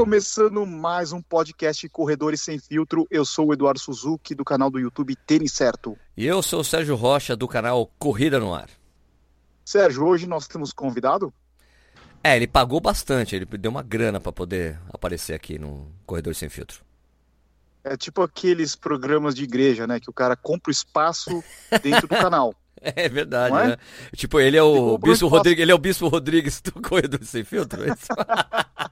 começando mais um podcast Corredores Sem Filtro. Eu sou o Eduardo Suzuki, do canal do YouTube Tênis Certo. E eu sou o Sérgio Rocha, do canal Corrida no Ar. Sérgio, hoje nós temos convidado? É, ele pagou bastante, ele deu uma grana para poder aparecer aqui no Corredor Sem Filtro. É tipo aqueles programas de igreja, né? Que o cara compra o espaço dentro do canal. É verdade, é? né? Tipo, ele é o Bispo Rodrigues, ele é o Bispo Rodrigues do Corredor Sem Filtro, é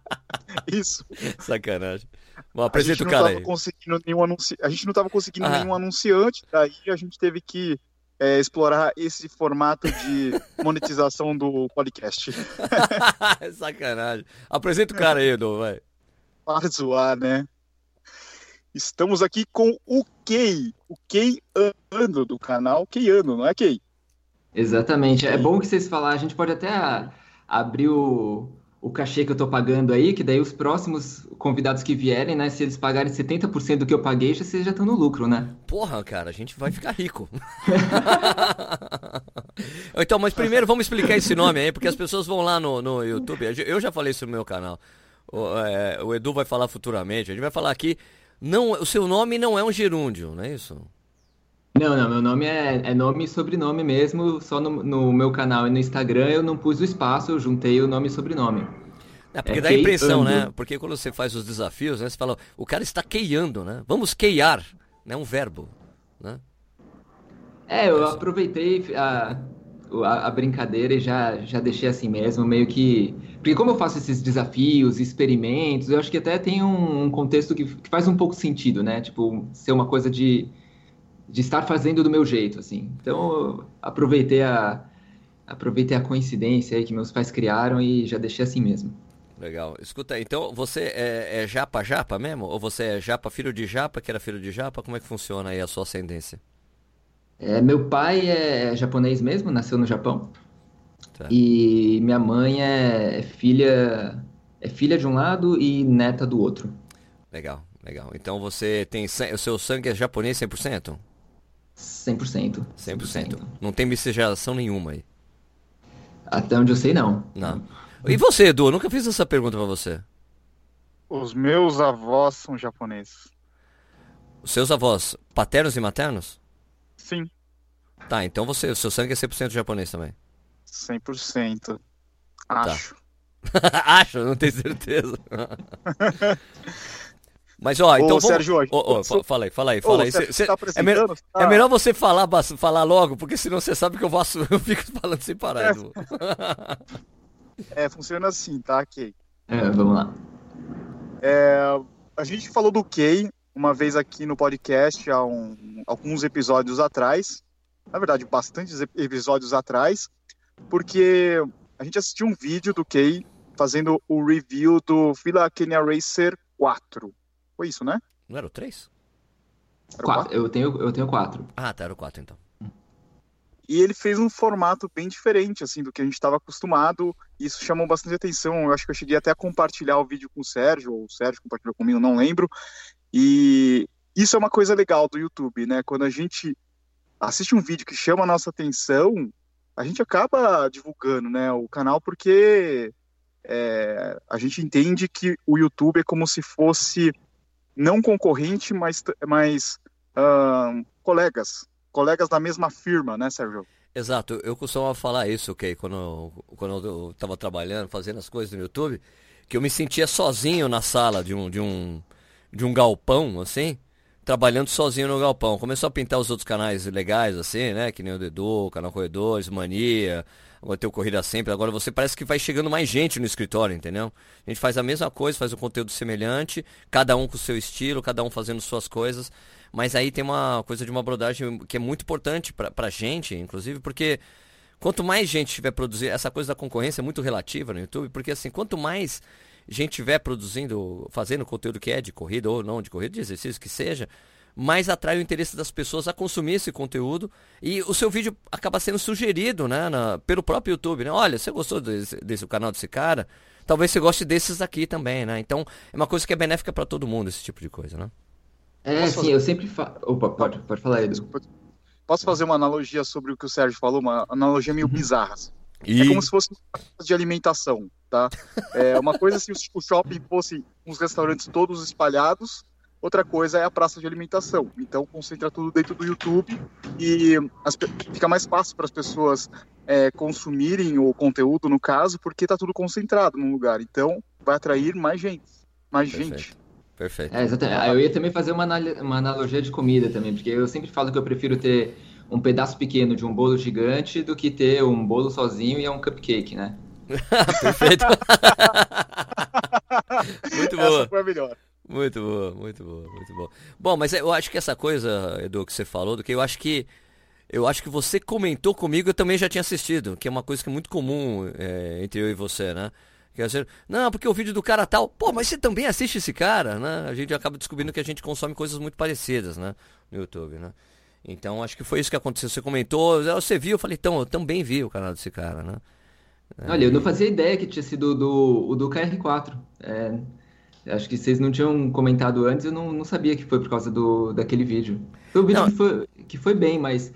isso? Sacanagem. Bom, apresenta o cara aí. Conseguindo nenhum anunci... A gente não estava conseguindo ah. nenhum anunciante, daí a gente teve que é, explorar esse formato de monetização do podcast. Sacanagem. Apresenta o cara aí, Edu, vai. Para zoar, né? Estamos aqui com o Kei, o Kei Ano do canal Kei Ano, não é Kei? Exatamente. É bom que vocês falaram, a gente pode até abrir o, o cachê que eu tô pagando aí, que daí os próximos convidados que vierem, né, se eles pagarem 70% do que eu paguei, já vocês já estão no lucro, né? Porra, cara, a gente vai ficar rico. então, mas primeiro vamos explicar esse nome aí, porque as pessoas vão lá no, no YouTube, eu já falei isso no meu canal, o, é, o Edu vai falar futuramente, a gente vai falar aqui, não, o seu nome não é um gerúndio, não é isso? Não, não, meu nome é, é nome e sobrenome mesmo, só no, no, meu canal e no Instagram eu não pus o espaço, eu juntei o nome e sobrenome. É porque é dá a impressão, né? Porque quando você faz os desafios, né? Você fala, o cara está queiando, né? Vamos queiar, né? Um verbo, né? É, eu aproveitei a, a, a, brincadeira e já, já deixei assim mesmo, meio que... Porque como eu faço esses desafios, experimentos, eu acho que até tem um, um contexto que, que faz um pouco sentido, né? Tipo, ser uma coisa de de estar fazendo do meu jeito, assim. Então, aproveitei a aproveitei a coincidência aí que meus pais criaram e já deixei assim mesmo. Legal. Escuta, então você é, é japa japa mesmo? Ou você é japa filho de japa, que era filho de japa? Como é que funciona aí a sua ascendência? É, meu pai é japonês mesmo, nasceu no Japão. Tá. E minha mãe é, é filha é filha de um lado e neta do outro. Legal, legal. Então você tem o seu sangue é japonês 100%? 100%. 100%. Não tem miscigenação nenhuma aí. Até onde eu sei, não. Não. E você, Edu? Eu nunca fiz essa pergunta pra você. Os meus avós são japoneses. Os seus avós, paternos e maternos? Sim. Tá, então você, o seu sangue é 100% japonês também? 100%. Acho. Tá. Acho, não tenho certeza. Mas ó, então. Ô, vamos... Sérgio, oh, fala aí, fala aí, fala aí. Cê, cê... Tá é, me... tá... é, melhor você falar, falar logo, porque senão você sabe que eu, vou... eu fico falando sem parar. É, é funciona assim, tá, Kay? É, vamos lá. É, a gente falou do Kay uma vez aqui no podcast há um, alguns episódios atrás. Na verdade, bastantes episódios atrás, porque a gente assistiu um vídeo do Kay fazendo o review do Fila Kenya Racer 4. Foi isso, né? Não era o 3? Era quatro. Eu, tenho, eu tenho 4. Ah, tá, era o 4 então. E ele fez um formato bem diferente, assim, do que a gente estava acostumado. E isso chamou bastante atenção. Eu acho que eu cheguei até a compartilhar o vídeo com o Sérgio, ou o Sérgio compartilhou comigo, não lembro. E isso é uma coisa legal do YouTube, né? Quando a gente assiste um vídeo que chama a nossa atenção, a gente acaba divulgando, né, o canal, porque é, a gente entende que o YouTube é como se fosse não concorrente, mas, mas uh, colegas, colegas da mesma firma, né, Sérgio? Exato, eu costumava falar isso, ok, quando, quando eu estava trabalhando, fazendo as coisas no YouTube, que eu me sentia sozinho na sala de um, de um, de um galpão, assim, trabalhando sozinho no galpão. Começou a pintar os outros canais legais, assim, né, que nem o Dedo, Canal Corredores, Mania, agora tem o Corrida Sempre, agora você parece que vai chegando mais gente no escritório, entendeu? A gente faz a mesma coisa, faz um conteúdo semelhante, cada um com o seu estilo, cada um fazendo suas coisas, mas aí tem uma coisa de uma brodagem que é muito importante pra, pra gente, inclusive, porque quanto mais gente tiver produzindo, essa coisa da concorrência é muito relativa no YouTube, porque assim, quanto mais gente tiver produzindo, fazendo conteúdo que é de corrida ou não de corrida, de exercício que seja, mais atrai o interesse das pessoas a consumir esse conteúdo e o seu vídeo acaba sendo sugerido né, na, pelo próprio YouTube. Né? Olha, você gostou desse, desse canal desse cara? Talvez você goste desses aqui também, né? Então é uma coisa que é benéfica para todo mundo esse tipo de coisa, né? É, Posso sim, fazer? eu sempre falo. Opa, pode, pode falar, Edu. Posso fazer uma analogia sobre o que o Sérgio falou, uma analogia meio uhum. bizarra. Assim. E... É como se fosse de alimentação, tá? É uma coisa se o shopping fosse os restaurantes todos espalhados, outra coisa é a praça de alimentação. Então concentra tudo dentro do YouTube e as, fica mais fácil para as pessoas é, consumirem o conteúdo, no caso, porque está tudo concentrado num lugar. Então vai atrair mais gente. Mais Perfeito. gente. Perfeito. É, exatamente. Eu ia também fazer uma, uma analogia de comida também, porque eu sempre falo que eu prefiro ter um pedaço pequeno de um bolo gigante do que ter um bolo sozinho e é um cupcake, né? Perfeito. muito boa. Essa foi a melhor. Muito boa, muito boa, muito boa. Bom, mas eu acho que essa coisa, Edu, que você falou, do que eu acho que eu acho que você comentou comigo, eu também já tinha assistido, que é uma coisa que é muito comum é, entre eu e você, né? Que é assim, não, porque o vídeo do cara tal, pô, mas você também assiste esse cara, né? A gente acaba descobrindo que a gente consome coisas muito parecidas, né? No YouTube, né? Então acho que foi isso que aconteceu. Você comentou, você viu, eu falei, então, eu também vi o canal desse cara, né? Olha, eu não fazia ideia que tinha sido do, o do KR4. É, acho que vocês não tinham comentado antes, eu não, não sabia que foi por causa do, daquele vídeo. Foi um vídeo que foi, que foi bem, mas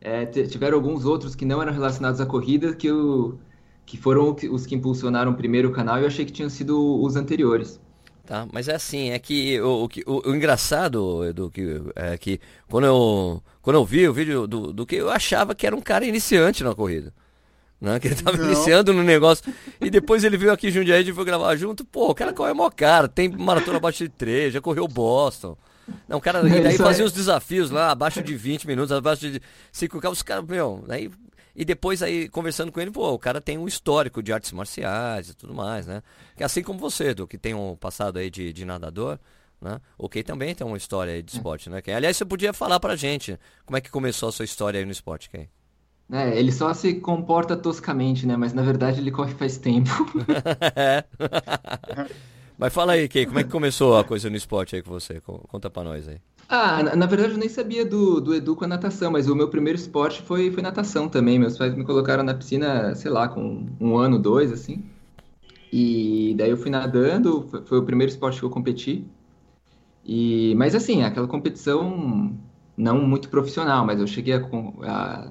é, tiveram alguns outros que não eram relacionados à corrida que, eu, que foram os que impulsionaram primeiro o canal e eu achei que tinham sido os anteriores. Tá, mas é assim, é que o, o, o, o engraçado, Edu, que, é que quando eu, quando eu vi o vídeo do, do que eu achava que era um cara iniciante na corrida. Né? Que ele tava Não. iniciando no negócio. E depois ele veio aqui em Jundiaí e foi gravar junto. Pô, o cara corre mó cara, tem maratona abaixo de 3, já correu Boston. Não, o cara e daí fazia os desafios lá, abaixo de 20 minutos, abaixo de 5 carros, os caras, meu, aí. E depois aí, conversando com ele, pô, o cara tem um histórico de artes marciais e tudo mais, né? Que assim como você, do que tem um passado aí de, de nadador, né? O que também tem uma história aí de esporte, né? Ken? Aliás, você podia falar pra gente como é que começou a sua história aí no esporte, Ken? É, ele só se comporta toscamente, né? Mas na verdade ele corre faz tempo. é. Mas fala aí, Kay, como é que começou a coisa no esporte aí com você? Conta pra nós aí. Ah, na, na verdade eu nem sabia do, do Edu com a natação, mas o meu primeiro esporte foi, foi natação também. Meus pais me colocaram na piscina, sei lá, com um ano, dois, assim. E daí eu fui nadando, foi, foi o primeiro esporte que eu competi. E, mas assim, aquela competição não muito profissional, mas eu cheguei a, a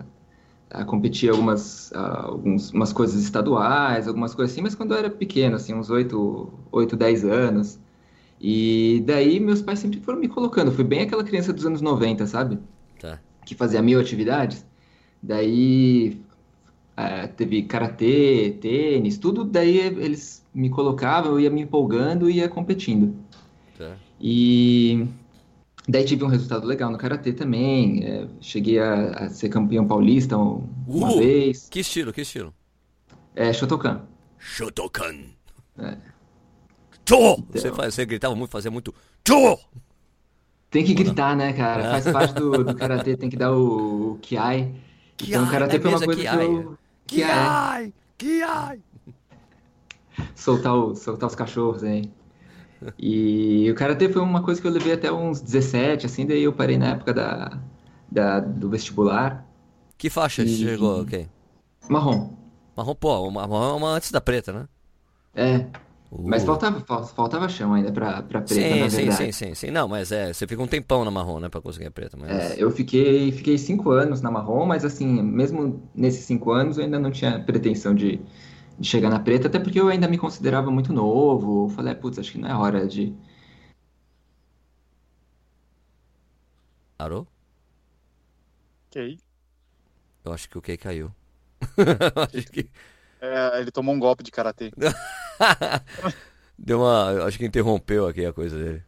a competir algumas algumas coisas estaduais, algumas coisas assim, mas quando eu era pequeno, assim, uns 8, 8 10 anos. E daí meus pais sempre foram me colocando. Fui bem aquela criança dos anos 90, sabe? Tá. Que fazia mil atividades. Daí é, teve karatê, tênis, tudo. Daí eles me colocavam, eu ia me empolgando e ia competindo. Tá. E Daí tive um resultado legal no karatê também. É, cheguei a, a, ser campeão paulista uma uh, vez. Que estilo? Que estilo? É Shotokan. Shotokan. É. Tchô! Então... Você, faz, você gritava muito, fazia muito Tchô! Tem que gritar, né, cara? É. Faz parte do, do karatê, tem que dar o, o kiai. kiai. Então o karatê foi uma coisa kiai. que eu... Kiai! Kiai! Soltar, o, soltar os cachorros, hein? E o karatê foi uma coisa que eu levei até uns 17, assim, daí eu parei na época da, da do vestibular. Que faixa e... chegou, ok? Marrom. Marrom, pô, marrom é uma antes da preta, né? É. Uh. Mas faltava, faltava chão ainda pra, pra preta, sim, na verdade. Sim, sim, sim, sim. Não, mas é, você fica um tempão na marrom, né, pra conseguir a preta. Mas... É, eu fiquei, fiquei cinco anos na marrom, mas assim, mesmo nesses cinco anos eu ainda não tinha pretensão de, de chegar na preta, até porque eu ainda me considerava muito novo. Falei, é, putz, acho que não é hora de. Parou? Ok. Eu acho que o Kei caiu. acho que... É, ele tomou um golpe de karatê. Deu uma. Acho que interrompeu aqui a coisa dele.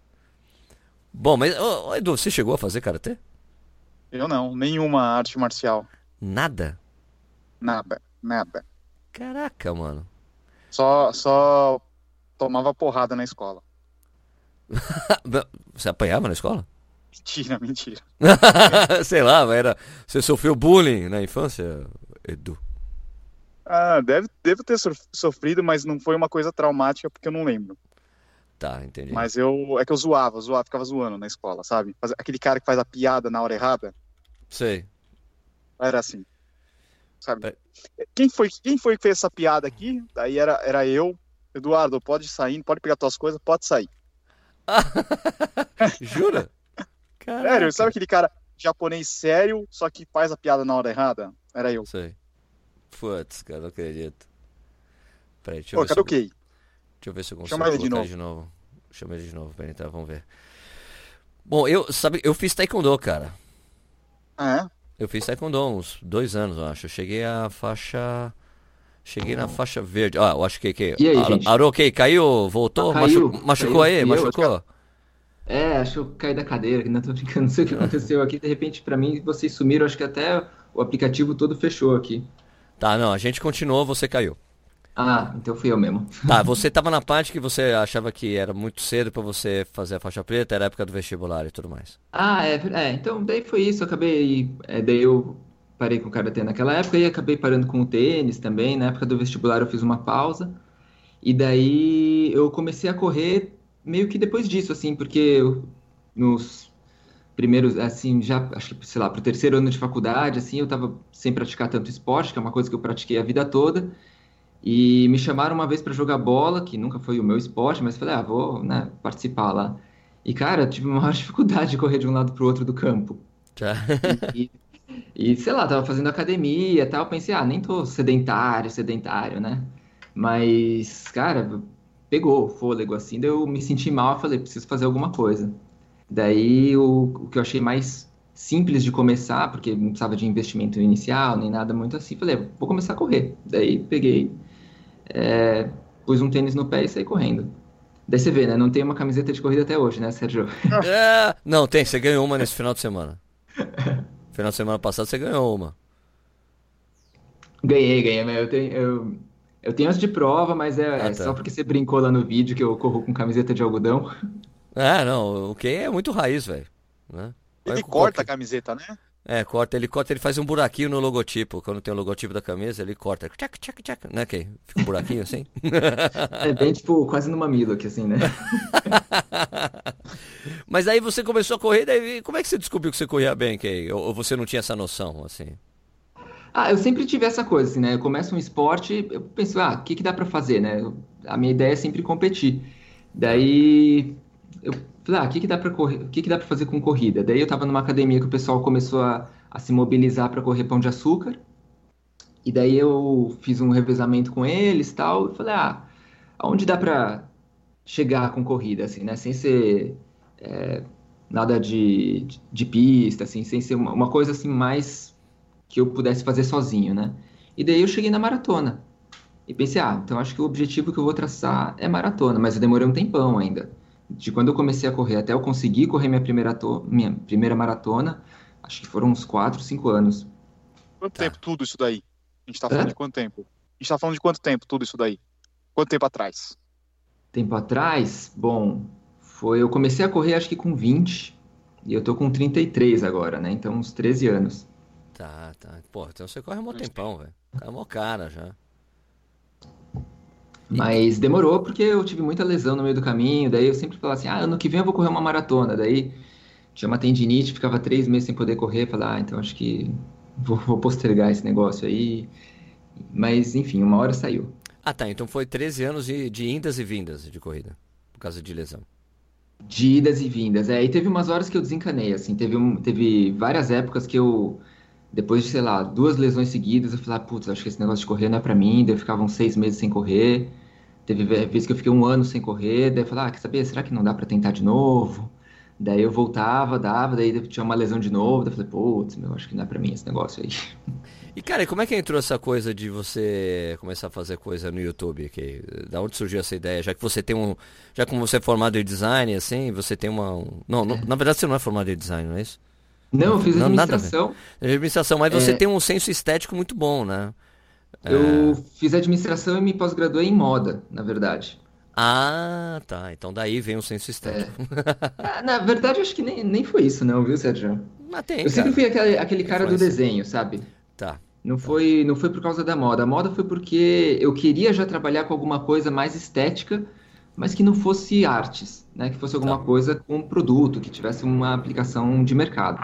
Bom, mas, ô, ô, Edu, você chegou a fazer karatê? Eu não, nenhuma arte marcial. Nada? Nada, nada. Caraca, mano. Só, só tomava porrada na escola. Você apanhava na escola? Mentira, mentira. Sei lá, era. Você sofreu bullying na infância, Edu? Ah, deve, deve ter sofrido, mas não foi uma coisa traumática porque eu não lembro. Tá, entendi. Mas eu. É que eu zoava, zoava, ficava zoando na escola, sabe? Aquele cara que faz a piada na hora errada. Sei. Era assim sabe? É. Quem foi, quem foi que fez essa piada aqui? Daí era, era eu. Eduardo, pode sair, pode pegar tuas coisas, pode sair. Jura? Caraca. Sério, sabe aquele cara japonês sério, só que faz a piada na hora errada? Era eu. Sei. Putz, cara, não acredito. Peraí, deixa eu ver cadê se o? Deixa eu ver se eu consigo Chama ele de novo. de novo. Chama ele de novo, peraí, então vamos ver. Bom, eu, sabe, eu fiz taekwondo, cara. Ah, é? Eu fiz taekwondo uns dois anos, eu acho. Eu cheguei à faixa. Cheguei na faixa verde. Ah, eu acho que. que... E aí, gente? Arô, ok, caiu, voltou? Ah, caiu, Machu- Machucou caiu. aí? Machucou? É, acho que eu caí da cadeira, que não tô brincando, não sei o que aconteceu aqui. De repente, pra mim, vocês sumiram, acho que até o aplicativo todo fechou aqui. Tá, não, a gente continuou, você caiu. Ah, então fui eu mesmo. Tá, você tava na parte que você achava que era muito cedo pra você fazer a faixa preta, era a época do vestibular e tudo mais. Ah, é, é, então daí foi isso, eu acabei, é, daí eu parei com o karatê naquela época e acabei parando com o tênis também, na época do vestibular eu fiz uma pausa, e daí eu comecei a correr meio que depois disso, assim, porque eu, nos primeiros, assim, já, acho que, sei lá, pro terceiro ano de faculdade, assim, eu tava sem praticar tanto esporte, que é uma coisa que eu pratiquei a vida toda, e me chamaram uma vez para jogar bola, que nunca foi o meu esporte, mas falei, ah, vou, né, participar lá. E, cara, eu tive uma maior dificuldade de correr de um lado pro outro do campo. Já. E, e, sei lá, tava fazendo academia e tal, pensei, ah, nem tô sedentário, sedentário, né? Mas, cara, pegou o fôlego assim, daí eu me senti mal, falei, preciso fazer alguma coisa. Daí o, o que eu achei mais simples de começar, porque não precisava de investimento inicial, nem nada muito assim, falei, vou começar a correr. Daí peguei, é, pus um tênis no pé e saí correndo. Daí você vê, né? Não tem uma camiseta de corrida até hoje, né, Sérgio? É, não, tem, você ganhou uma nesse final de semana. Final de semana passado você ganhou uma. Ganhei, ganhei, mas eu tenho, eu, eu tenho as de prova, mas é, Ah, é tá. só porque você brincou lá no vídeo que eu corro com camiseta de algodão. É, não, o que é muito raiz, velho. Né? Ele corta qualquer- a camiseta, né? É, corta, ele corta, ele faz um buraquinho no logotipo. Quando tem o logotipo da camisa, ele corta. Tchac, tchac, tchac, né, Kay? Fica um buraquinho assim. É bem, tipo, quase no mamilo aqui, assim, né? Mas aí você começou a correr, daí como é que você descobriu que você corria bem, Kay? Ou, ou você não tinha essa noção, assim? Ah, eu sempre tive essa coisa, assim, né? Eu começo um esporte, eu penso, ah, o que que dá pra fazer, né? A minha ideia é sempre competir. Daí eu falei, ah, o que que dá pra correr, o que que dá fazer com corrida? Daí eu tava numa academia que o pessoal começou a, a se mobilizar pra correr pão de açúcar. E daí eu fiz um revezamento com eles, tal, e falei, ah, aonde dá pra chegar com corrida, assim, né? Sem ser é, nada de, de, de pista, assim, sem ser uma, uma coisa assim mais que eu pudesse fazer sozinho, né? E daí eu cheguei na maratona. E pensei, ah, então acho que o objetivo que eu vou traçar é maratona, mas eu demorei um tempão ainda. De quando eu comecei a correr até eu conseguir correr minha primeira, to- minha primeira maratona, acho que foram uns 4, 5 anos. Quanto Tá. tempo tudo isso daí? A gente tá falando Hã? de quanto tempo? A gente tá falando de quanto tempo tudo isso daí? Quanto tempo atrás? Tempo atrás, bom, foi eu comecei a correr acho que com 20, e eu tô com 33 agora, né? Então uns 13 anos. Tá, tá. Pô, então você corre um tempão, velho. Cara, mó cara já. Mas demorou porque eu tive muita lesão no meio do caminho. Daí eu sempre falava assim: ah, ano que vem eu vou correr uma maratona. Daí tinha uma tendinite, ficava três meses sem poder correr. Falei, ah, então acho que vou, vou postergar esse negócio aí. Mas enfim, uma hora saiu. Ah, tá. Então foi 13 anos de, de indas e vindas de corrida. Por causa de lesão. De idas e vindas. É, e teve umas horas que eu desencanei, assim. Teve, um, teve várias épocas que eu, depois de, sei lá, duas lesões seguidas, eu falei, ah, putz, acho que esse negócio de correr não é pra mim. Daí eu ficava uns seis meses sem correr. Teve ve- vezes que eu fiquei um ano sem correr. Daí eu falei, ah, quer saber? Será que não dá pra tentar de novo? Daí eu voltava, dava, daí tinha uma lesão de novo. Daí eu falei, putz, meu, acho que não é pra mim esse negócio aí. E cara, como é que entrou essa coisa de você começar a fazer coisa no YouTube? Que, da onde surgiu essa ideia? Já que você tem um. Já como você é formado em design, assim, você tem uma. um- Não, não- na verdade você não é formado em design, não é isso? Não, eu fiz Não, administração. É administração, mas você É. tem um senso estético muito bom, né? Eu fiz administração e me pós-graduei em moda, na verdade. Ah, tá. Então daí vem o senso estético. Ah, Na verdade, acho que nem, nem foi isso, não, viu, Sérgio? Mas tem, Eu sempre cara. fui aquele, aquele cara do desenho, sabe? Tá. Não foi, não foi por causa da moda. A moda foi porque eu queria já trabalhar com alguma coisa mais estética, mas que não fosse artes, né? Que fosse alguma Tá. coisa com produto, que tivesse uma aplicação de mercado.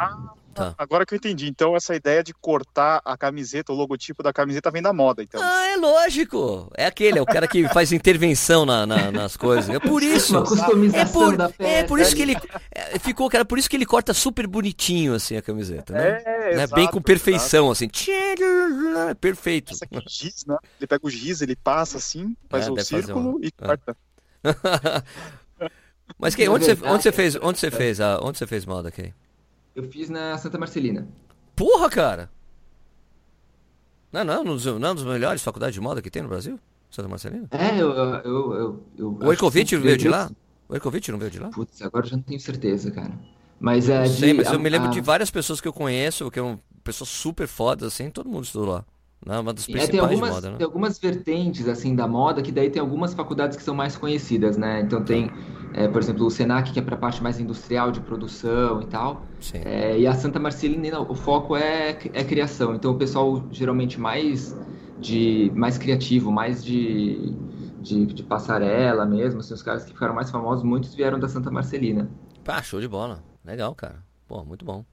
Tá. Agora que eu entendi. Então, essa ideia de cortar a camiseta, o logotipo da camiseta vem da moda, então. Ah, é lógico. É aquele, é o cara que faz intervenção na- na- nas coisas. É por isso. Uma customização É por, da é peça. por isso que ele é, ficou, cara, por isso que ele corta super bonitinho assim a camiseta, né? É, Né? exato, Bem com perfeição assim. Perfeito. exato. Essa aqui, giz, né? Ele pega o giz, ele passa assim, faz É, o círculo uma- e é. Mas que, onde, você, onde você fez, onde você fez, a, onde você fez moda, Kay? Eu fiz na Santa Marcelina. Porra, cara! Não, não, não, não é dos melhores faculdades de moda que tem no Brasil? Santa Marcelina? É, eu. eu, eu, eu o Ercovitch veio de lá? O Ercovitch não veio de lá? Putz, agora eu já não tenho certeza, cara. Mas é. Sei, mas a, eu me lembro a... de várias pessoas que eu conheço, que são pessoas super fodas, assim, todo mundo estudou lá. Né? Uma das principais é, tem algumas, de moda, né? Tem algumas vertentes, assim, da moda, que daí tem algumas faculdades que são mais conhecidas, né? Então tem, é, por exemplo, o Senac, que é para a parte mais industrial de produção e tal. É, e a Santa Marcelina, o foco é, é criação. Então o pessoal geralmente mais de mais criativo, mais de, de, de passarela mesmo, assim, os caras que ficaram mais famosos, muitos vieram da Santa Marcelina. Pá, show de bola. Legal, cara. Pô, muito bom.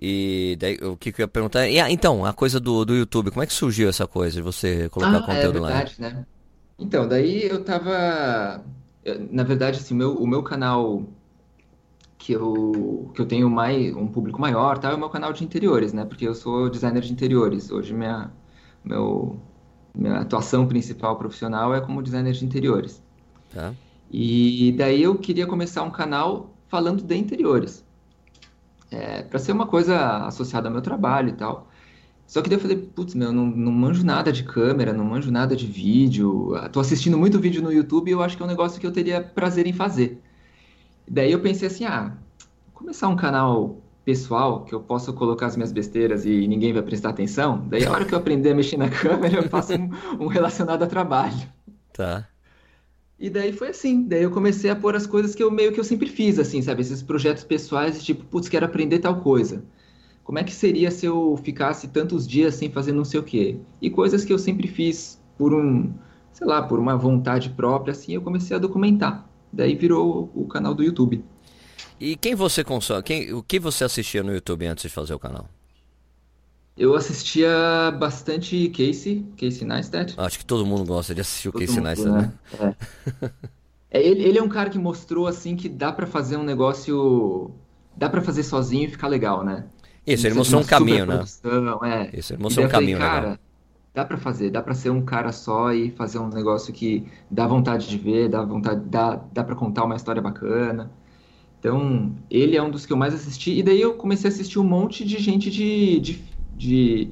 E daí, o que, que eu ia perguntar? E, ah, então, a coisa do, do YouTube, como é que surgiu essa coisa de você colocar ah, conteúdo é verdade, lá? Né? Então, daí eu tava. Na verdade, assim, meu, o meu canal que eu, que eu tenho mais, um público maior tá, é o meu canal de interiores, né? Porque eu sou designer de interiores. Hoje minha, meu, minha atuação principal profissional é como designer de interiores. Tá. E daí eu queria começar um canal falando de interiores é, para ser uma coisa associada ao meu trabalho e tal. Só que daí eu falei, putz, meu, não, não manjo nada de câmera, não manjo nada de vídeo. Tô assistindo muito vídeo no YouTube e eu acho que é um negócio que eu teria prazer em fazer. Daí eu pensei assim, ah, começar um canal pessoal que eu possa colocar as minhas besteiras e ninguém vai prestar atenção. Daí a hora que eu aprender a mexer na câmera, eu faço um, um relacionado a trabalho. Tá. E daí foi assim, daí eu comecei a pôr as coisas que eu meio que eu sempre fiz, assim, sabe? Esses projetos pessoais, tipo, putz, quero aprender tal coisa. Como é que seria se eu ficasse tantos dias sem fazer não sei o quê? E coisas que eu sempre fiz por um, sei lá, por uma vontade própria, assim, eu comecei a documentar. Daí virou o canal do YouTube. E quem você consome, quem, o que você assistia no YouTube antes de fazer o canal? Eu assistia bastante Casey, Casey Neistat. Acho que todo mundo gosta de assistir o todo Casey Neistat, né? né? É. é, ele, ele é um cara que mostrou assim que dá para fazer um negócio, dá para fazer sozinho e ficar legal, né? Isso, ele mostrou um caminho, né? É. Isso, ele mostrou um caminho, falei, cara, dá para fazer, dá para ser um cara só e fazer um negócio que dá vontade de ver, dá vontade, dá, dá para contar uma história bacana. Então, ele é um dos que eu mais assisti. E daí eu comecei a assistir um monte de gente de, de de,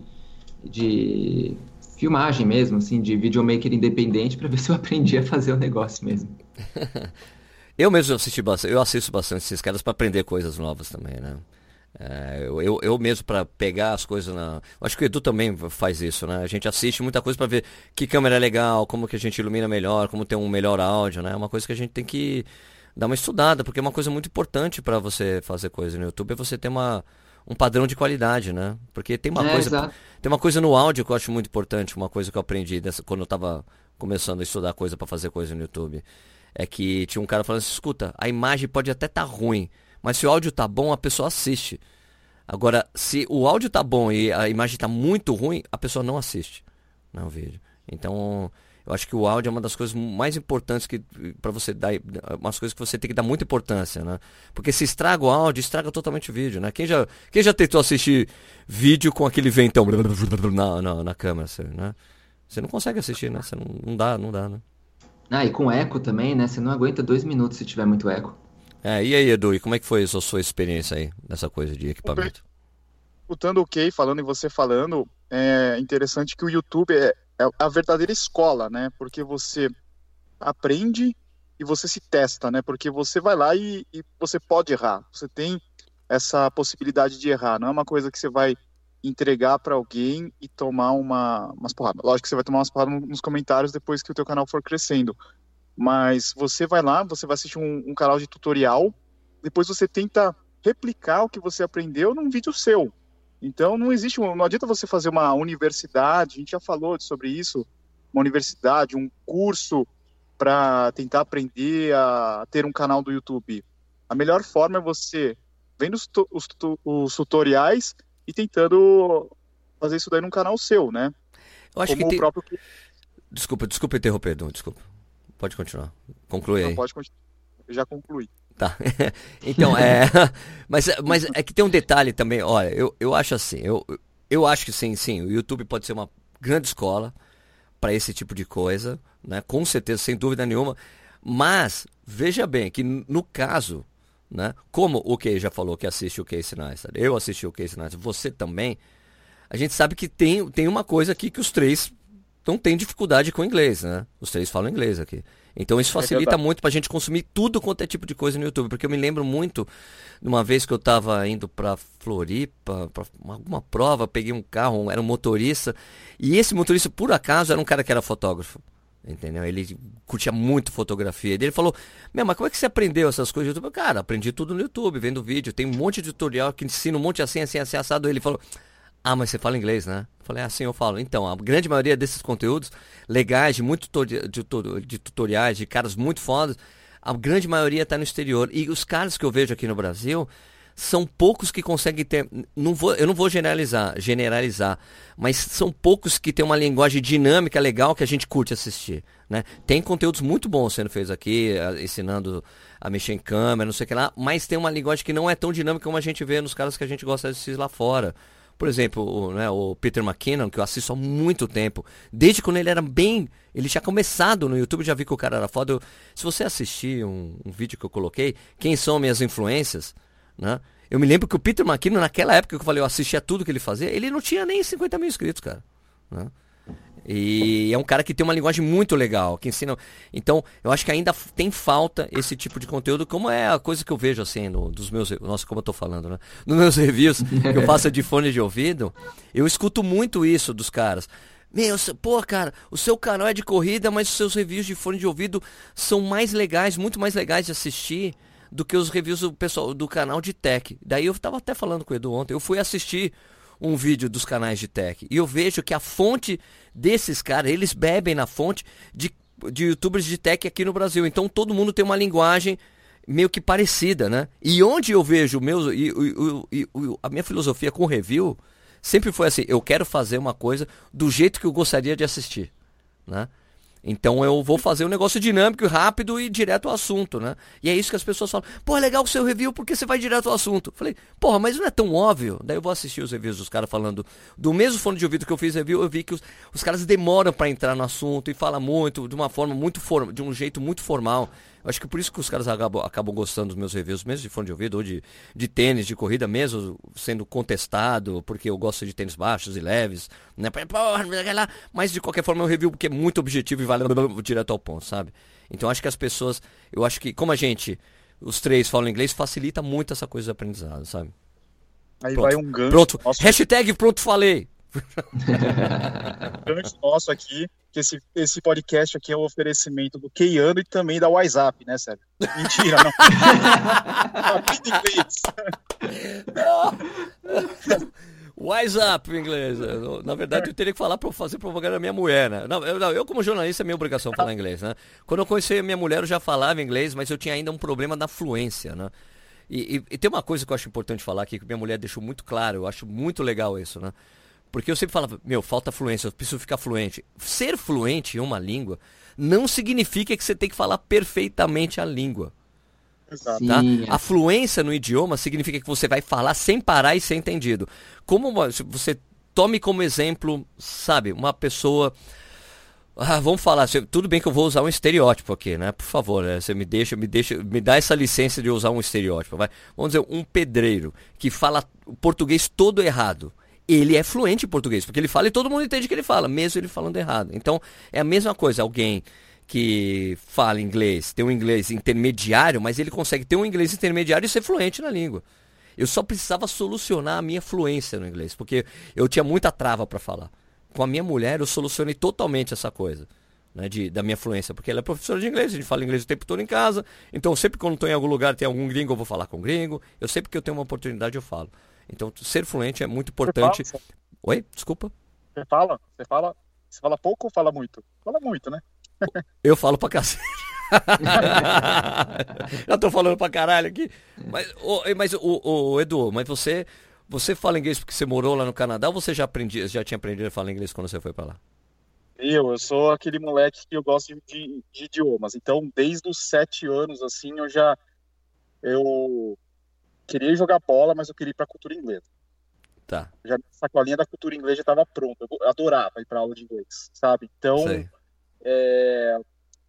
de filmagem mesmo, assim, de videomaker independente para ver se eu aprendi a fazer o negócio mesmo. eu mesmo assisti bastante, eu assisto bastante esses caras para aprender coisas novas também, né? É, eu, eu, mesmo para pegar as coisas na. Acho que o Edu também faz isso, né? A gente assiste muita coisa para ver que câmera é legal, como que a gente ilumina melhor, como ter um melhor áudio, né? É uma coisa que a gente tem que dar uma estudada, porque é uma coisa muito importante para você fazer coisa no YouTube, é você ter uma, um padrão de qualidade, né? Porque tem uma é, coisa exato. tem uma coisa no áudio que eu acho muito importante, uma coisa que eu aprendi dessa, quando eu estava começando a estudar coisa para fazer coisa no YouTube, é que tinha um cara falando assim, escuta, a imagem pode até estar tá ruim, mas se o áudio tá bom, a pessoa assiste. Agora, se o áudio tá bom e a imagem tá muito ruim, a pessoa não assiste no vídeo. Então, eu acho que o áudio é uma das coisas mais importantes que para você dar, umas coisas que você tem que dar muita importância, né? Porque se estraga o áudio, estraga totalmente o vídeo, né? Quem já, quem já tentou assistir vídeo com aquele ventão na, na, na câmera, né? Você não consegue assistir, né? Você não, não dá, não dá, né? Ah, e com eco também, né? Você não aguenta dois minutos se tiver muito eco. É, e aí, Edu, e como é que foi a sua experiência aí nessa coisa de equipamento? Escutando o Kay falando e você falando, é interessante que o YouTube é, é a verdadeira escola, né? Porque você aprende e você se testa, né? Porque você vai lá e, e você pode errar. Você tem essa possibilidade de errar. Não é uma coisa que você vai entregar para alguém e tomar uma, umas porradas. Lógico que você vai tomar umas porradas nos comentários depois que o teu canal for crescendo. Mas você vai lá, você vai assistir um, um canal de tutorial, depois você tenta replicar o que você aprendeu num vídeo seu. Então não existe, não adianta você fazer uma universidade, a gente já falou sobre isso, uma universidade, um curso para tentar aprender a ter um canal do YouTube. A melhor forma é você vendo os, os, os tutoriais e tentando fazer isso daí num canal seu, né? Eu acho Como que tem... próprio... Desculpa, desculpa interromper, desculpa. Pode continuar. Conclui aí. Não, pode continuar. Eu já concluí. Tá. então, é. Mas, mas é que tem um detalhe também, olha, eu, eu acho assim, eu, eu acho que sim, sim, o YouTube pode ser uma grande escola para esse tipo de coisa, né? Com certeza, sem dúvida nenhuma. Mas, veja bem que no caso, né? Como o Kay já falou que assiste o Casey Neistat, eu assisti o Casey Neistat, você também, a gente sabe que tem, tem uma coisa aqui que os três não têm dificuldade com inglês, né? Os três falam inglês aqui. Então isso é facilita é muito pra gente consumir tudo quanto é tipo de coisa no YouTube. Porque eu me lembro muito de uma vez que eu tava indo pra Floripa, pra alguma prova, peguei um carro, era um motorista. E esse motorista, por acaso, era um cara que era fotógrafo. Entendeu? Ele curtia muito fotografia. Ele falou: Meu, mas como é que você aprendeu essas coisas no YouTube? Cara, aprendi tudo no YouTube, vendo vídeo. Tem um monte de tutorial que ensina um monte assim, assim, assim, assado. Ele falou: Ah, mas você fala inglês, né? Eu falei: Assim eu falo. Então, a grande maioria desses conteúdos legais, de, muito de, de tutoriais, de caras muito fodas, a grande maioria está no exterior. E os caras que eu vejo aqui no Brasil são poucos que conseguem ter. Não vou, eu não vou generalizar, generalizar, mas são poucos que têm uma linguagem dinâmica legal que a gente curte assistir. Né? Tem conteúdos muito bons sendo feitos aqui, ensinando a mexer em câmera, não sei o que lá, mas tem uma linguagem que não é tão dinâmica como a gente vê nos caras que a gente gosta de assistir lá fora. Por exemplo, o, né, o Peter McKinnon, que eu assisto há muito tempo, desde quando ele era bem. Ele tinha começado no YouTube, já vi que o cara era foda. Eu, se você assistir um, um vídeo que eu coloquei, quem são minhas influências? Né? Eu me lembro que o Peter McKinnon, naquela época que eu falei, eu assistia tudo que ele fazia, ele não tinha nem 50 mil inscritos, cara. Né? E é um cara que tem uma linguagem muito legal, que ensina. Então, eu acho que ainda tem falta esse tipo de conteúdo, como é a coisa que eu vejo assim, no, dos meus. Nossa, como eu tô falando, né? Nos meus reviews que eu faço de fone de ouvido, eu escuto muito isso dos caras. Meu, pô, cara, o seu canal é de corrida, mas os seus reviews de fone de ouvido são mais legais, muito mais legais de assistir do que os reviews do pessoal do canal de tech. Daí eu estava até falando com o Edu ontem, eu fui assistir um vídeo dos canais de tech e eu vejo que a fonte desses caras, eles bebem na fonte de, de youtubers de tech aqui no Brasil. Então todo mundo tem uma linguagem meio que parecida, né? E onde eu vejo meus e, e, e, a minha filosofia com review sempre foi assim, eu quero fazer uma coisa do jeito que eu gostaria de assistir, né? Então eu vou fazer um negócio dinâmico, rápido e direto ao assunto, né? E é isso que as pessoas falam. Pô, é legal o seu review porque você vai direto ao assunto. Falei, porra, mas não é tão óbvio. Daí eu vou assistir os reviews dos caras falando do mesmo fone de ouvido que eu fiz review, eu vi que os, os caras demoram para entrar no assunto e falam muito, de uma forma muito formal, de um jeito muito formal. Eu acho que por isso que os caras acabam, acabam gostando dos meus reviews, mesmo de fone de ouvido ou de, de tênis, de corrida, mesmo sendo contestado, porque eu gosto de tênis baixos e leves, né? Mas de qualquer forma é um review porque é muito objetivo e vale direto ao ponto, sabe? Então acho que as pessoas, eu acho que como a gente, os três falam inglês, facilita muito essa coisa de aprendizado, sabe? Aí pronto. vai um gancho. Pronto. Nossa. Hashtag pronto falei. gancho nosso aqui que esse, esse podcast aqui é um oferecimento do Keiano e também da WhatsApp, né, Sérgio? Mentira, não. WhatsApp em inglês. Na verdade, eu teria que falar para fazer propaganda da minha mulher, né? Não eu, não, eu, como jornalista, é minha obrigação falar inglês, né? Quando eu conheci a minha mulher, eu já falava inglês, mas eu tinha ainda um problema da fluência, né? E, e, e tem uma coisa que eu acho importante falar aqui, que minha mulher deixou muito claro, eu acho muito legal isso, né? Porque eu sempre falava, meu, falta fluência, eu preciso ficar fluente. Ser fluente em uma língua não significa que você tem que falar perfeitamente a língua. Exato. Tá? A fluência no idioma significa que você vai falar sem parar e ser entendido. Como uma, você tome como exemplo, sabe, uma pessoa. Ah, vamos falar, tudo bem que eu vou usar um estereótipo aqui, né? Por favor, né? você me deixa, me deixa, me dá essa licença de usar um estereótipo, vai. Vamos dizer, um pedreiro que fala o português todo errado ele é fluente em português, porque ele fala e todo mundo entende o que ele fala, mesmo ele falando errado. Então, é a mesma coisa, alguém que fala inglês, tem um inglês intermediário, mas ele consegue ter um inglês intermediário e ser fluente na língua. Eu só precisava solucionar a minha fluência no inglês, porque eu tinha muita trava para falar. Com a minha mulher, eu solucionei totalmente essa coisa. Né, de, da minha fluência, porque ela é professora de inglês, a gente fala inglês o tempo todo em casa, então sempre quando estou em algum lugar, tem algum gringo, eu vou falar com gringo, eu sempre que eu tenho uma oportunidade, eu falo. Então, ser fluente é muito importante. Fala, Oi? Desculpa. Você fala? Você fala? Você fala pouco ou fala muito? Fala muito, né? Eu falo pra cacete. Já tô falando pra caralho aqui. Mas, oh, mas o, oh, Edu, mas você, você fala inglês porque você morou lá no Canadá ou você já, aprendi, já tinha aprendido a falar inglês quando você foi pra lá? Eu, eu sou aquele moleque que eu gosto de, de idiomas. Então, desde os sete anos, assim, eu já. Eu queria jogar bola, mas eu queria ir para a cultura inglesa. Tá. Já a sacolinha da cultura inglesa já estava pronta. Eu adorava ir para aula de inglês, sabe? Então, é,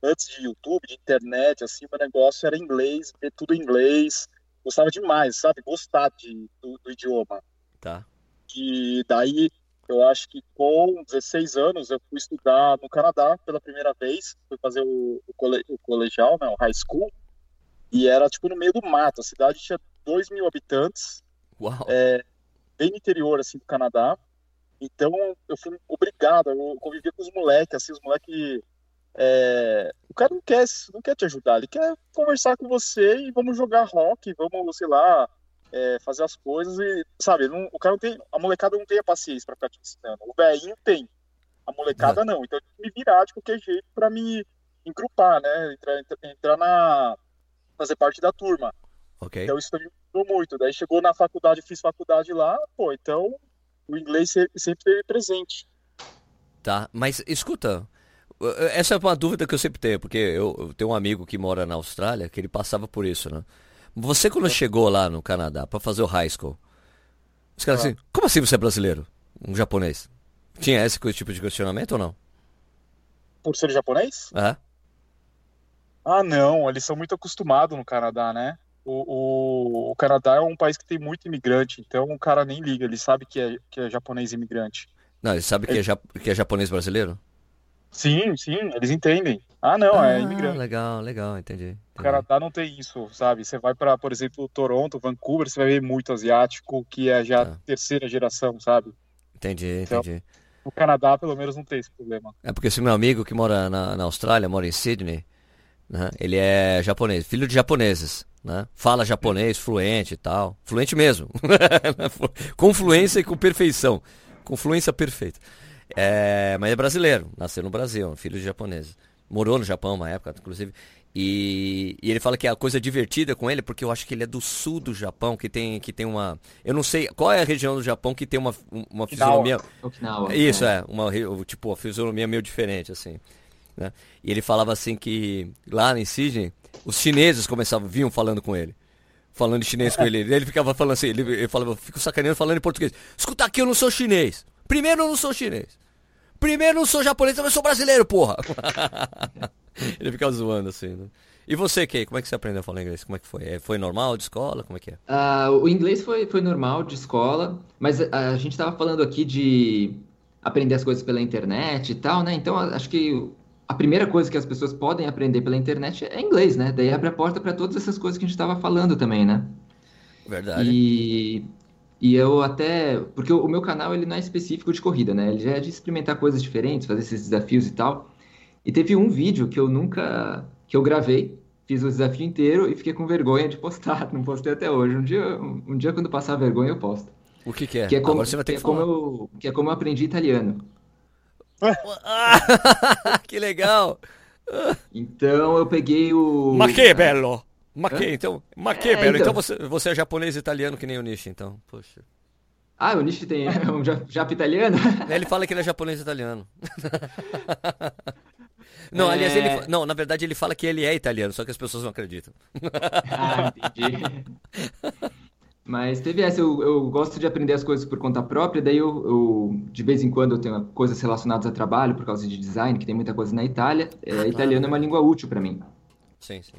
antes de YouTube, de internet, assim, o negócio era inglês, ver tudo em inglês. Gostava demais, sabe? Gostar de, do, do idioma. Tá. E daí, eu acho que com 16 anos, eu fui estudar no Canadá pela primeira vez. Fui fazer o, o, cole, o colegial, né, o high school. E era, tipo, no meio do mato. A cidade tinha 2 mil habitantes. Uau. É, bem no interior, assim, do Canadá. Então, eu fui obrigado, eu convivia com os moleques, assim, os moleques... É... O cara não quer, não quer te ajudar, ele quer conversar com você e vamos jogar rock, vamos, sei lá, é, fazer as coisas e, sabe, não, o cara não tem, a molecada não tem a paciência para ficar te ensinando. O velhinho tem, a molecada não. Então, eu tive que me virar de qualquer jeito para me engrupar, né? Entrar, entrar na... fazer parte da turma. Então, isso também me ajudou muito. Daí, chegou na faculdade, fiz faculdade lá, pô, então o inglês sempre teve presente. Tá, mas escuta, essa é uma dúvida que eu sempre tenho, porque eu, eu, tenho um amigo que mora na Austrália que ele passava por isso, né? Você quando chegou lá no Canadá para fazer o high school, os caras ah. assim, como assim você é brasileiro? Um japonês? Tinha esse tipo de questionamento ou não? Por ser japonês? É. Ah, não, eles são muito acostumados no Canadá, né? O, o, o, Canadá é um país que tem muito imigrante, então o cara nem liga, ele sabe que é, que é japonês imigrante. Não, ele sabe ele... que, é, que é japonês brasileiro? Sim, sim, eles entendem. Ah, não, é ah, é imigrante. Legal, legal, entendi. entendi. O Canadá não tem isso, sabe? Você vai para, por exemplo, Toronto, Vancouver, você vai ver muito asiático, que é já ah. terceira geração, sabe? Entendi, então, entendi. O Canadá, pelo menos, não tem esse problema. É porque esse meu amigo que mora na, na Austrália, mora em Sydney, né? ele é japonês, filho de japoneses. Né? Fala japonês fluente e tal. Fluente mesmo. com fluência e com perfeição. Com fluência perfeita. É, mas é brasileiro, nasceu no Brasil, filho de japoneses. Morou no Japão uma época, inclusive. E, e, ele fala que a coisa divertida com ele, porque eu acho que ele é do sul do Japão, que tem, que tem uma. Eu não sei qual é a região do Japão que tem uma, uma fisionomia. Okinawa. Isso, é. é uma, tipo, uma fisionomia meio diferente, assim. Né? E ele falava assim que lá em Sydney, os chineses começavam, vinham falando com ele. Falando chinês com ele. Ele ficava falando assim, ele, ele falava, fico sacaneando falando em português. Escuta aqui, eu não sou chinês. Primeiro eu não sou chinês. Primeiro eu não sou japonês, eu sou brasileiro, porra. ele ficava zoando assim, né? E você, Kay, como é que você aprendeu a falar inglês? Como é que foi? É, foi normal de escola? Como é que é? Uh, o inglês foi, foi normal de escola, mas a, a gente estava falando aqui de aprender as coisas pela internet e tal, né? Então acho que a primeira coisa que as pessoas podem aprender pela internet é inglês, né? Daí abre a porta para todas essas coisas que a gente estava falando também, né? Verdade. E, e eu até. Porque o, meu canal ele não é específico de corrida, né? Ele já é de experimentar coisas diferentes, fazer esses desafios e tal. E teve um vídeo que eu nunca. que eu gravei, fiz o desafio inteiro e fiquei com vergonha de postar. Não postei até hoje. Um dia, um, dia quando passar a vergonha, eu posto. O que, que é? Que é como, Agora você vai ter que, que, é como eu, que é como eu aprendi italiano. que legal! Então eu peguei o. Ma que bello! Ma que, então, ma que é, bello. Então, então você, você é japonês italiano que nem o Nishi, então. Poxa. Ah, o Nishi tem é um japa italiano? Ele fala que ele é japonês italiano. Não, é... aliás, ele. Não, na verdade ele fala que ele é italiano, só que as pessoas não acreditam. Ah, entendi. Mas teve essa, eu, eu, gosto de aprender as coisas por conta própria, daí eu, eu, de vez em quando eu tenho coisas relacionadas a trabalho por causa de design, que tem muita coisa na Itália. É, italiano é uma língua útil para mim. Sim, sim.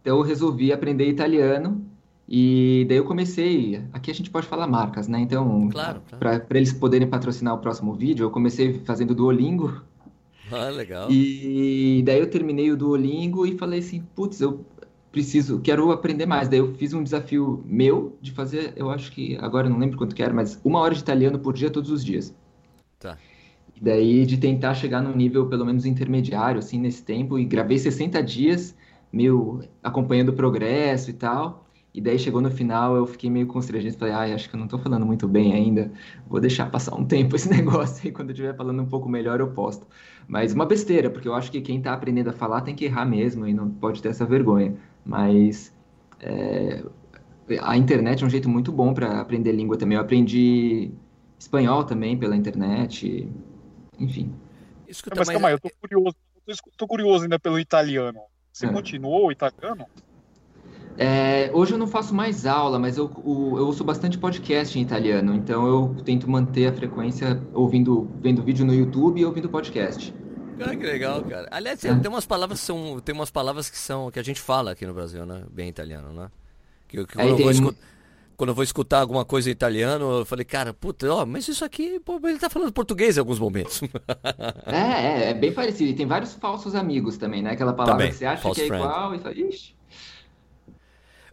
Então eu resolvi aprender italiano e daí eu comecei. Aqui a gente pode falar marcas, né? Então, claro, claro. para eles poderem patrocinar o próximo vídeo, eu comecei fazendo Duolingo. Ah, legal. E daí eu terminei o Duolingo e falei assim, putz, eu preciso, quero aprender mais. Daí eu fiz um desafio meu de fazer, eu acho que agora eu não lembro quanto que era, mas uma hora de italiano por dia todos os dias. Tá. E daí de tentar chegar num nível pelo menos intermediário, assim, nesse tempo, e gravei 60 dias, meio acompanhando o progresso e tal. E daí chegou no final, eu fiquei meio constrangido, falei, ai, acho que eu não tô falando muito bem ainda, vou deixar passar um tempo esse negócio e quando eu estiver falando um pouco melhor eu posto. Mas uma besteira, porque eu acho que quem tá aprendendo a falar tem que errar mesmo e não pode ter essa vergonha. Mas é, a internet é um jeito muito bom para aprender língua também. Eu aprendi espanhol também pela internet, enfim. Escuta, mas, mas calma aí, eu tô curioso, tô curioso ainda pelo italiano. Você é. continuou o italiano? É, hoje eu não faço mais aula, mas eu, eu, ouço bastante podcast em italiano, então eu tento manter a frequência ouvindo, vendo vídeo no YouTube e ouvindo podcast. Cara, que legal, cara. Aliás, tem, tem umas palavras que são. Tem umas palavras que são. que a gente fala aqui no Brasil, né? Bem italiano, né? Que, que quando, eu vou escutar, quando eu vou escutar alguma coisa em italiano, eu falei, cara, puta, ó, mas isso aqui, pô, ele tá falando português em alguns momentos. é, é, é bem parecido. E tem vários falsos amigos também, né? Aquela palavra também, que você acha que é friend. igual e fala, ixi.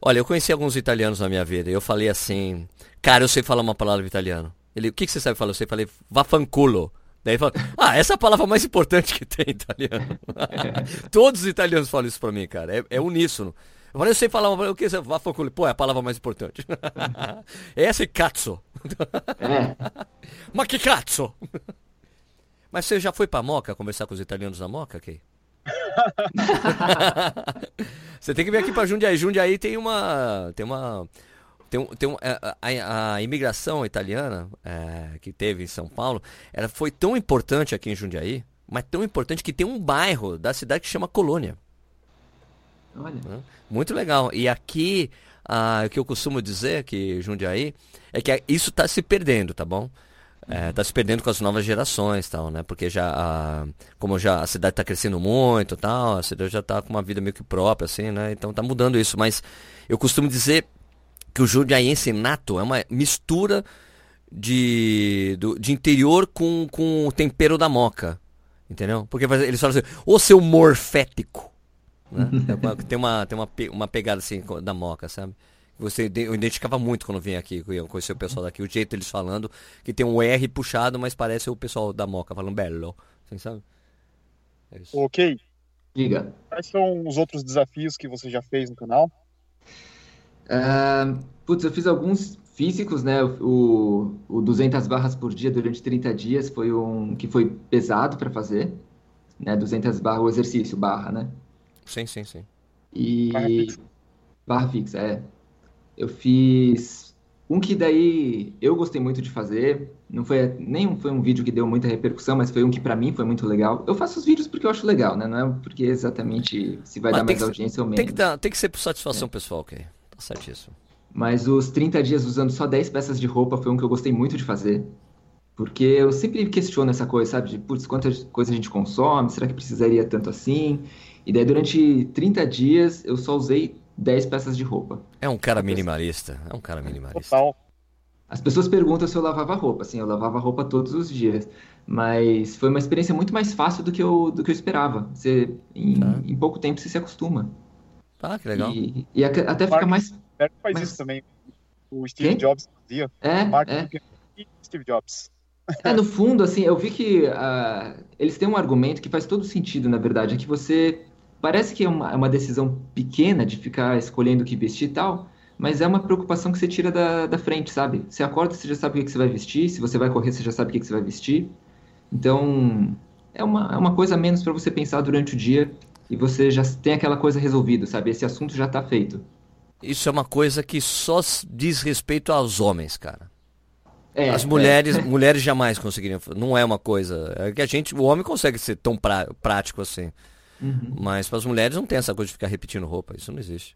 Olha, eu conheci alguns italianos na minha vida e eu falei assim, cara, eu sei falar uma palavra italiano. Ele, o que, que você sabe falar? Eu sei, falei, vafanculo. Daí fala, ah, essa é a palavra mais importante que tem em italiano. Todos os italianos falam isso pra mim, cara. É, é uníssono. Eu falei, eu sei falar, o que você vafanculo? Pô, é a palavra mais importante. essa é cazzo. É. Mas que cazzo? Mas você já foi pra Moca conversar com os italianos na Moca, Kay? Você tem que vir aqui para Jundiaí. Jundiaí tem uma. Tem uma. Tem, tem é, a, a, a imigração italiana é, que teve em São Paulo, ela foi tão importante aqui em Jundiaí, mas tão importante que tem um bairro da cidade que chama Colônia. Olha. Muito legal. E aqui, ah, o que eu costumo dizer que Jundiaí é que isso está se perdendo, tá bom? É, tá se perdendo com as novas gerações tal, né? Porque já, a, como já a cidade está crescendo muito tal, a cidade já está com uma vida meio que própria, assim, né? Então tá mudando isso. Mas eu costumo dizer que o jundiaense nato é uma mistura de, do, de interior com, com o tempero da moca. Entendeu? Porque eles falam assim, o seu morfético. Né? tem uma, tem uma, uma pegada assim da moca, sabe? Você eu identificava muito quando vinha aqui, eu conheci o pessoal daqui, o jeito deles falando, que tem um R puxado, mas parece o pessoal da Moca falando belo. Assim, sabe? É isso. Ok. Diga. Quais são os outros desafios que você já fez no canal? Uh, putz, eu fiz alguns físicos, né? O, o 200 barras por dia durante 30 dias foi um que foi pesado para fazer, né? 200 barras, o exercício, barra, né? Sim, sim, sim. E barra fixa, barra fixa é. Eu fiz um que daí eu gostei muito de fazer. Não foi nem foi um vídeo que deu muita repercussão, mas foi um que para mim foi muito legal. Eu faço os vídeos porque eu acho legal, né? Não é porque exatamente se vai mas dar mais audiência ou menos. Tem que, dar, tem que ser por satisfação é. pessoal, ok? Tá certíssimo. Mas os 30 dias usando só 10 peças de roupa foi um que eu gostei muito de fazer. Porque eu sempre questiono essa coisa, sabe? De, putz, quanta coisa a gente consome? Será que precisaria tanto assim? E daí, durante 30 dias, eu só usei 10 peças de roupa. É um cara minimalista. É um cara minimalista. Total. As pessoas perguntam se eu lavava roupa. Assim, eu lavava roupa todos os dias. Mas foi uma experiência muito mais fácil do que eu, do que eu esperava. Você, em, tá. em pouco tempo você se acostuma. Ah, que legal. E, e até fica mais. Mark faz mais... isso também. O Steve Quem? Jobs fazia. É, Mark é. e Steve Jobs. É, no fundo, assim, eu vi que uh, eles têm um argumento que faz todo sentido, na verdade, é que você Parece que é uma, é uma decisão pequena de ficar escolhendo o que vestir e tal, mas é uma preocupação que você tira da, da frente, sabe? Você acorda, você já sabe o que, que você vai vestir, se você vai correr, você já sabe o que, que você vai vestir. Então, é uma, é uma coisa a menos para você pensar durante o dia e você já tem aquela coisa resolvida, sabe? Esse assunto já está feito. Isso é uma coisa que só diz respeito aos homens, cara. É, As mulheres, é. mulheres jamais conseguiriam. Não é uma coisa. É que a gente, o homem consegue ser tão prá, prático assim. Uhum. Mas para as mulheres não tem essa coisa de ficar repetindo roupa, isso não existe.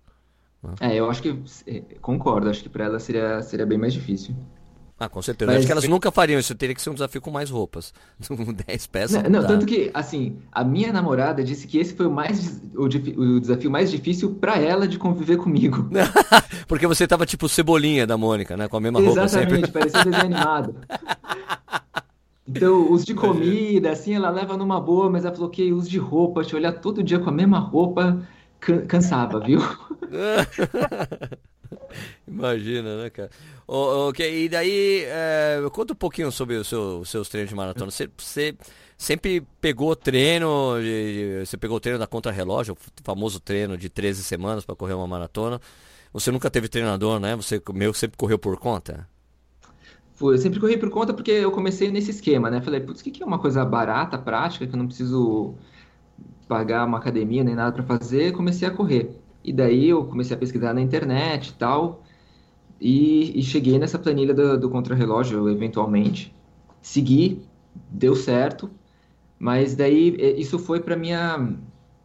Né? É, eu acho que é, concordo, acho que para elas seria, seria bem mais difícil. Ah, com certeza. Mas... Acho que elas nunca fariam isso. Teria que ser um desafio com mais roupas. 10 peças. Não, não tanto que, assim, a minha namorada disse que esse foi o, mais, o, o desafio mais difícil para ela de conviver comigo. Porque você tava tipo cebolinha da Mônica, né? Com a mesma Exatamente, roupa sempre. Exatamente, parecia desenho animado. Então, os de comida, assim, ela leva numa boa, mas ela falou que os de roupa, te olhar todo dia com a mesma roupa, cansava, viu? Imagina, né, cara? Ok, e daí, é, conta um pouquinho sobre os seu, seus treinos de maratona. Você, você sempre pegou treino, você pegou treino da contra-relógio, o famoso treino de 13 semanas para correr uma maratona. Você nunca teve treinador, né? Você meu sempre correu por conta? eu sempre corri por conta porque eu comecei nesse esquema, né? Falei, putz, o que é uma coisa barata, prática, que eu não preciso pagar uma academia nem nada para fazer, comecei a correr. E daí eu comecei a pesquisar na internet e tal, e, e cheguei nessa planilha do, do contrarrelógio, eventualmente. Segui, deu certo, mas daí isso foi para minha,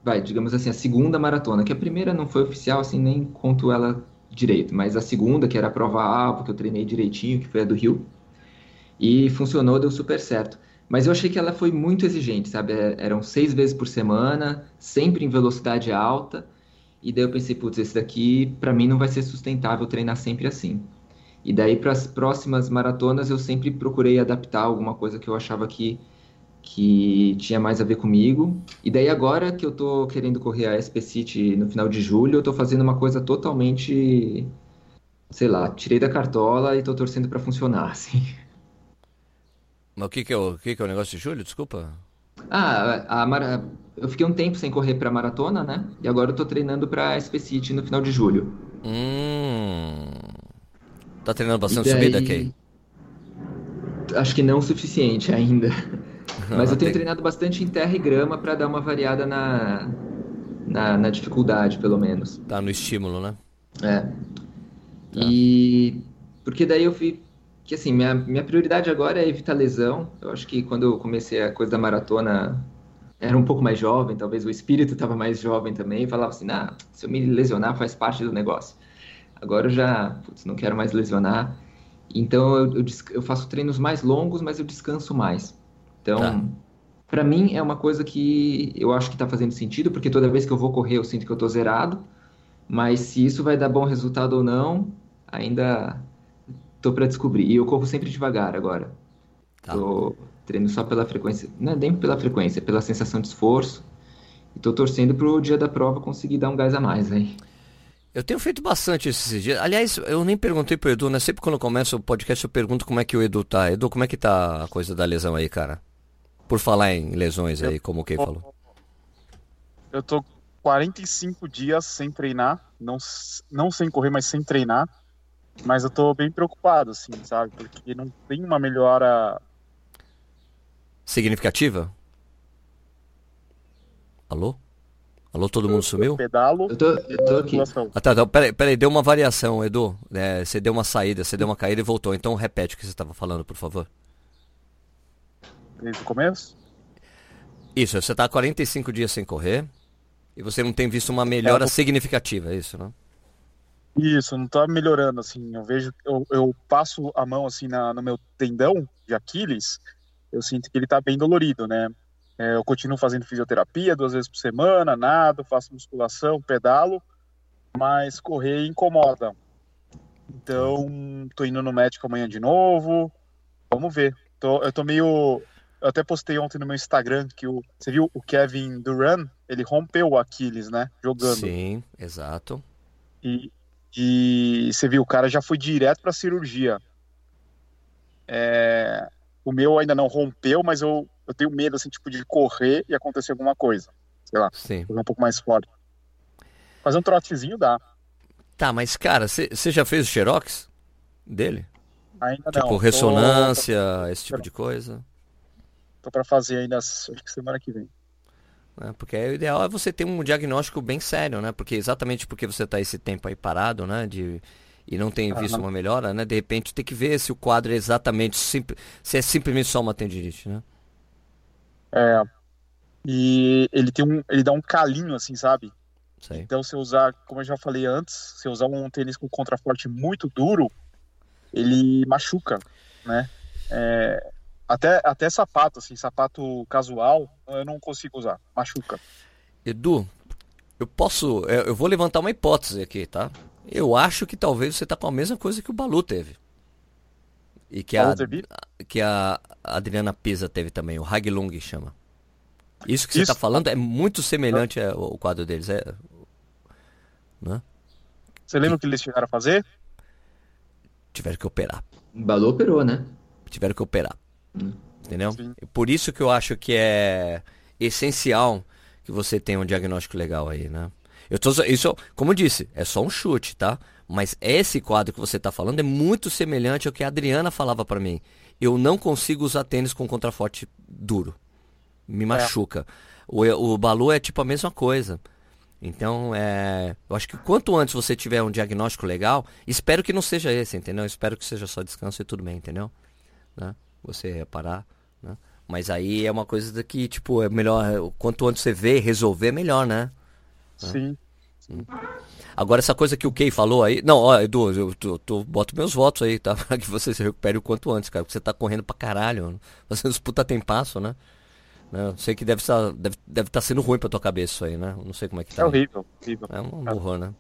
vai, digamos assim, a segunda maratona, que a primeira não foi oficial, assim, nem conto ela direito, mas a segunda, que era a prova alvo, que eu treinei direitinho, que foi a do Rio, e funcionou, deu super certo. Mas eu achei que ela foi muito exigente, sabe? É, eram seis vezes por semana, sempre em velocidade alta. E daí eu pensei, putz, esse daqui para mim não vai ser sustentável treinar sempre assim. E daí para as próximas maratonas eu sempre procurei adaptar alguma coisa que eu achava que que tinha mais a ver comigo. E daí agora que eu tô querendo correr a SP City no final de julho, eu tô fazendo uma coisa totalmente, sei lá, tirei da cartola e tô torcendo para funcionar, assim. Mas o que que é o, que que é o negócio de julho? Desculpa. Ah, a, eu fiquei um tempo sem correr para maratona, né? E agora eu tô treinando para SP City no final de julho. Hum. Tá treinando bastante daí... subida, Kay? Acho que não o suficiente ainda. Mas eu tenho treinado bastante em terra e grama para dar uma variada na, na, na, dificuldade, pelo menos. Tá no estímulo, né? É. Tá. E porque daí eu vi que assim, minha, minha prioridade agora é evitar lesão. Eu acho que quando eu comecei a coisa da maratona, era um pouco mais jovem, talvez o espírito estava mais jovem também, falava assim, ah, se eu me lesionar faz parte do negócio. Agora eu já, putz, não quero mais lesionar. Então eu, eu, eu faço treinos mais longos, mas eu descanso mais. Então, tá. para mim é uma coisa que eu acho que está fazendo sentido, porque toda vez que eu vou correr eu sinto que eu estou zerado, mas se isso vai dar bom resultado ou não, ainda estou para descobrir. E eu corro sempre devagar agora. Tá. Tô treino só pela frequência, não é nem pela frequência, é pela sensação de esforço. E tô torcendo pro dia da prova conseguir dar um gás a mais aí. Eu tenho feito bastante esses dias. Aliás, eu nem perguntei pro Edu, né? Sempre quando começa o podcast eu pergunto como é que o Edu tá. Edu, como é que tá a coisa da lesão aí, cara? Por falar em lesões aí, como o Kay falou. Eu tô 45 dias sem treinar, não, não sem correr, mas sem treinar. Mas eu tô bem preocupado, assim, sabe? Porque não tem uma melhora. Significativa? Alô? Alô, todo mundo sumiu? Pedalo. Eu tô, eu tô aqui. Ah, tá, então, peraí, peraí, deu uma variação, Edu. É, você deu uma saída, você deu uma caída e voltou. Então repete o que você estava falando, por favor. Desde o começo? Isso, você está 45 dias sem correr e você não tem visto uma melhora é, significativa, é isso, não? Isso, não está melhorando, assim, eu vejo, eu, eu passo a mão, assim, na, no meu tendão de Aquiles, eu sinto que ele está bem dolorido, né? É, eu continuo fazendo fisioterapia duas vezes por semana, nado, faço musculação, pedalo, mas correr incomoda. Então, tô indo no médico amanhã de novo, vamos ver. Tô, eu tô meio eu até postei ontem no meu Instagram que o, você viu o Kevin Durant, ele rompeu o Aquiles, né? Jogando. Sim, exato. E, e você viu, o cara já foi direto para cirurgia. É, o meu ainda não rompeu, mas eu, eu tenho medo, assim, tipo, de correr e acontecer alguma coisa. Sei lá, Sim. um pouco mais forte. Fazer um trotezinho dá. Tá, mas cara, você já fez o xerox dele? Ainda tipo, não. Tipo, ressonância, tô... esse tipo de coisa? Tô para fazer ainda, acho que semana que vem. É, porque o ideal é você ter um diagnóstico bem sério, né? Porque exatamente porque você está esse tempo aí parado, né? De, e não tem visto uma melhora, né? De repente tem que ver se o quadro é exatamente se é simplesmente só uma tendinite, né? É. E ele tem um, ele dá um calinho assim, sabe? Sei. Então se usar, como eu já falei antes, se usar um tênis com contraforte muito duro, ele machuca, né? É, até, até sapato, assim, sapato casual, eu não consigo usar, machuca. Edu, eu posso. É, eu vou levantar uma hipótese aqui, tá? Eu acho que talvez você tá com a mesma coisa que o Balu teve. E que a, que a Adriana Pisa teve também, o Haglung chama. Isso que você está falando é muito semelhante ao quadro deles, é. Né? Você lembra o que eles chegaram a fazer? Tiveram que operar. Balu operou, né? Tiveram que operar. Entendeu? Sim. Por isso que eu acho que é essencial que você tenha um diagnóstico legal aí, né? Eu tô, isso, como eu disse, é só um chute, tá? Mas esse quadro que você está falando é muito semelhante ao que a Adriana falava para mim. Eu não consigo usar tênis com contraforte duro. Me é. machuca. É. O, o Balu é tipo a mesma coisa. Então, é, eu acho que quanto antes você tiver um diagnóstico legal, espero que não seja esse, entendeu? Espero que seja só descanso e tudo bem, entendeu? Né? Você reparar, né? Mas aí é uma coisa que, tipo, é melhor, quanto antes você vê resolver, melhor, né? Sim. Agora, essa coisa que o Kay falou aí. Não, ó, Edu, eu, eu, eu boto meus votos aí, tá? Pra que você se recupere o quanto antes, cara. Porque você tá correndo pra caralho. Fazendo os puta tempasso, né? né? Eu sei que deve estar deve, deve tá sendo ruim pra tua cabeça isso aí, né? Não sei como é que tá. É horrível, horrível. É um horror, né?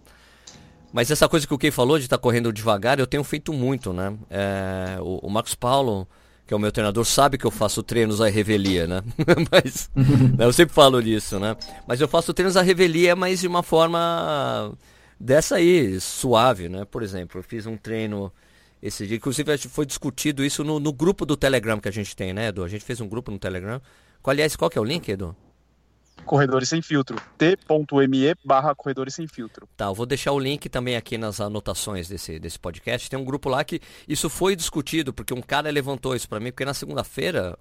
Mas essa coisa que o Kay falou de estar tá correndo devagar, eu tenho feito muito, né? É, o, o Marcos Paulo que é o meu treinador, sabe que eu faço treinos à revelia, né? mas né, eu sempre falo disso, né? Mas eu faço treinos à revelia, mas de uma forma dessa aí, suave, né? Por exemplo, eu fiz um treino esse dia, inclusive foi discutido isso no, no grupo do Telegram que a gente tem, né, Edu? A gente fez um grupo no Telegram. Qual, aliás, qual que é o link, Edu? Corredores Sem Filtro. t.me barra Corredores Sem Filtro. Tá, eu vou deixar o link também aqui nas anotações desse, desse podcast. Tem um grupo lá que isso foi discutido, porque um cara levantou isso para mim, porque na segunda-feira,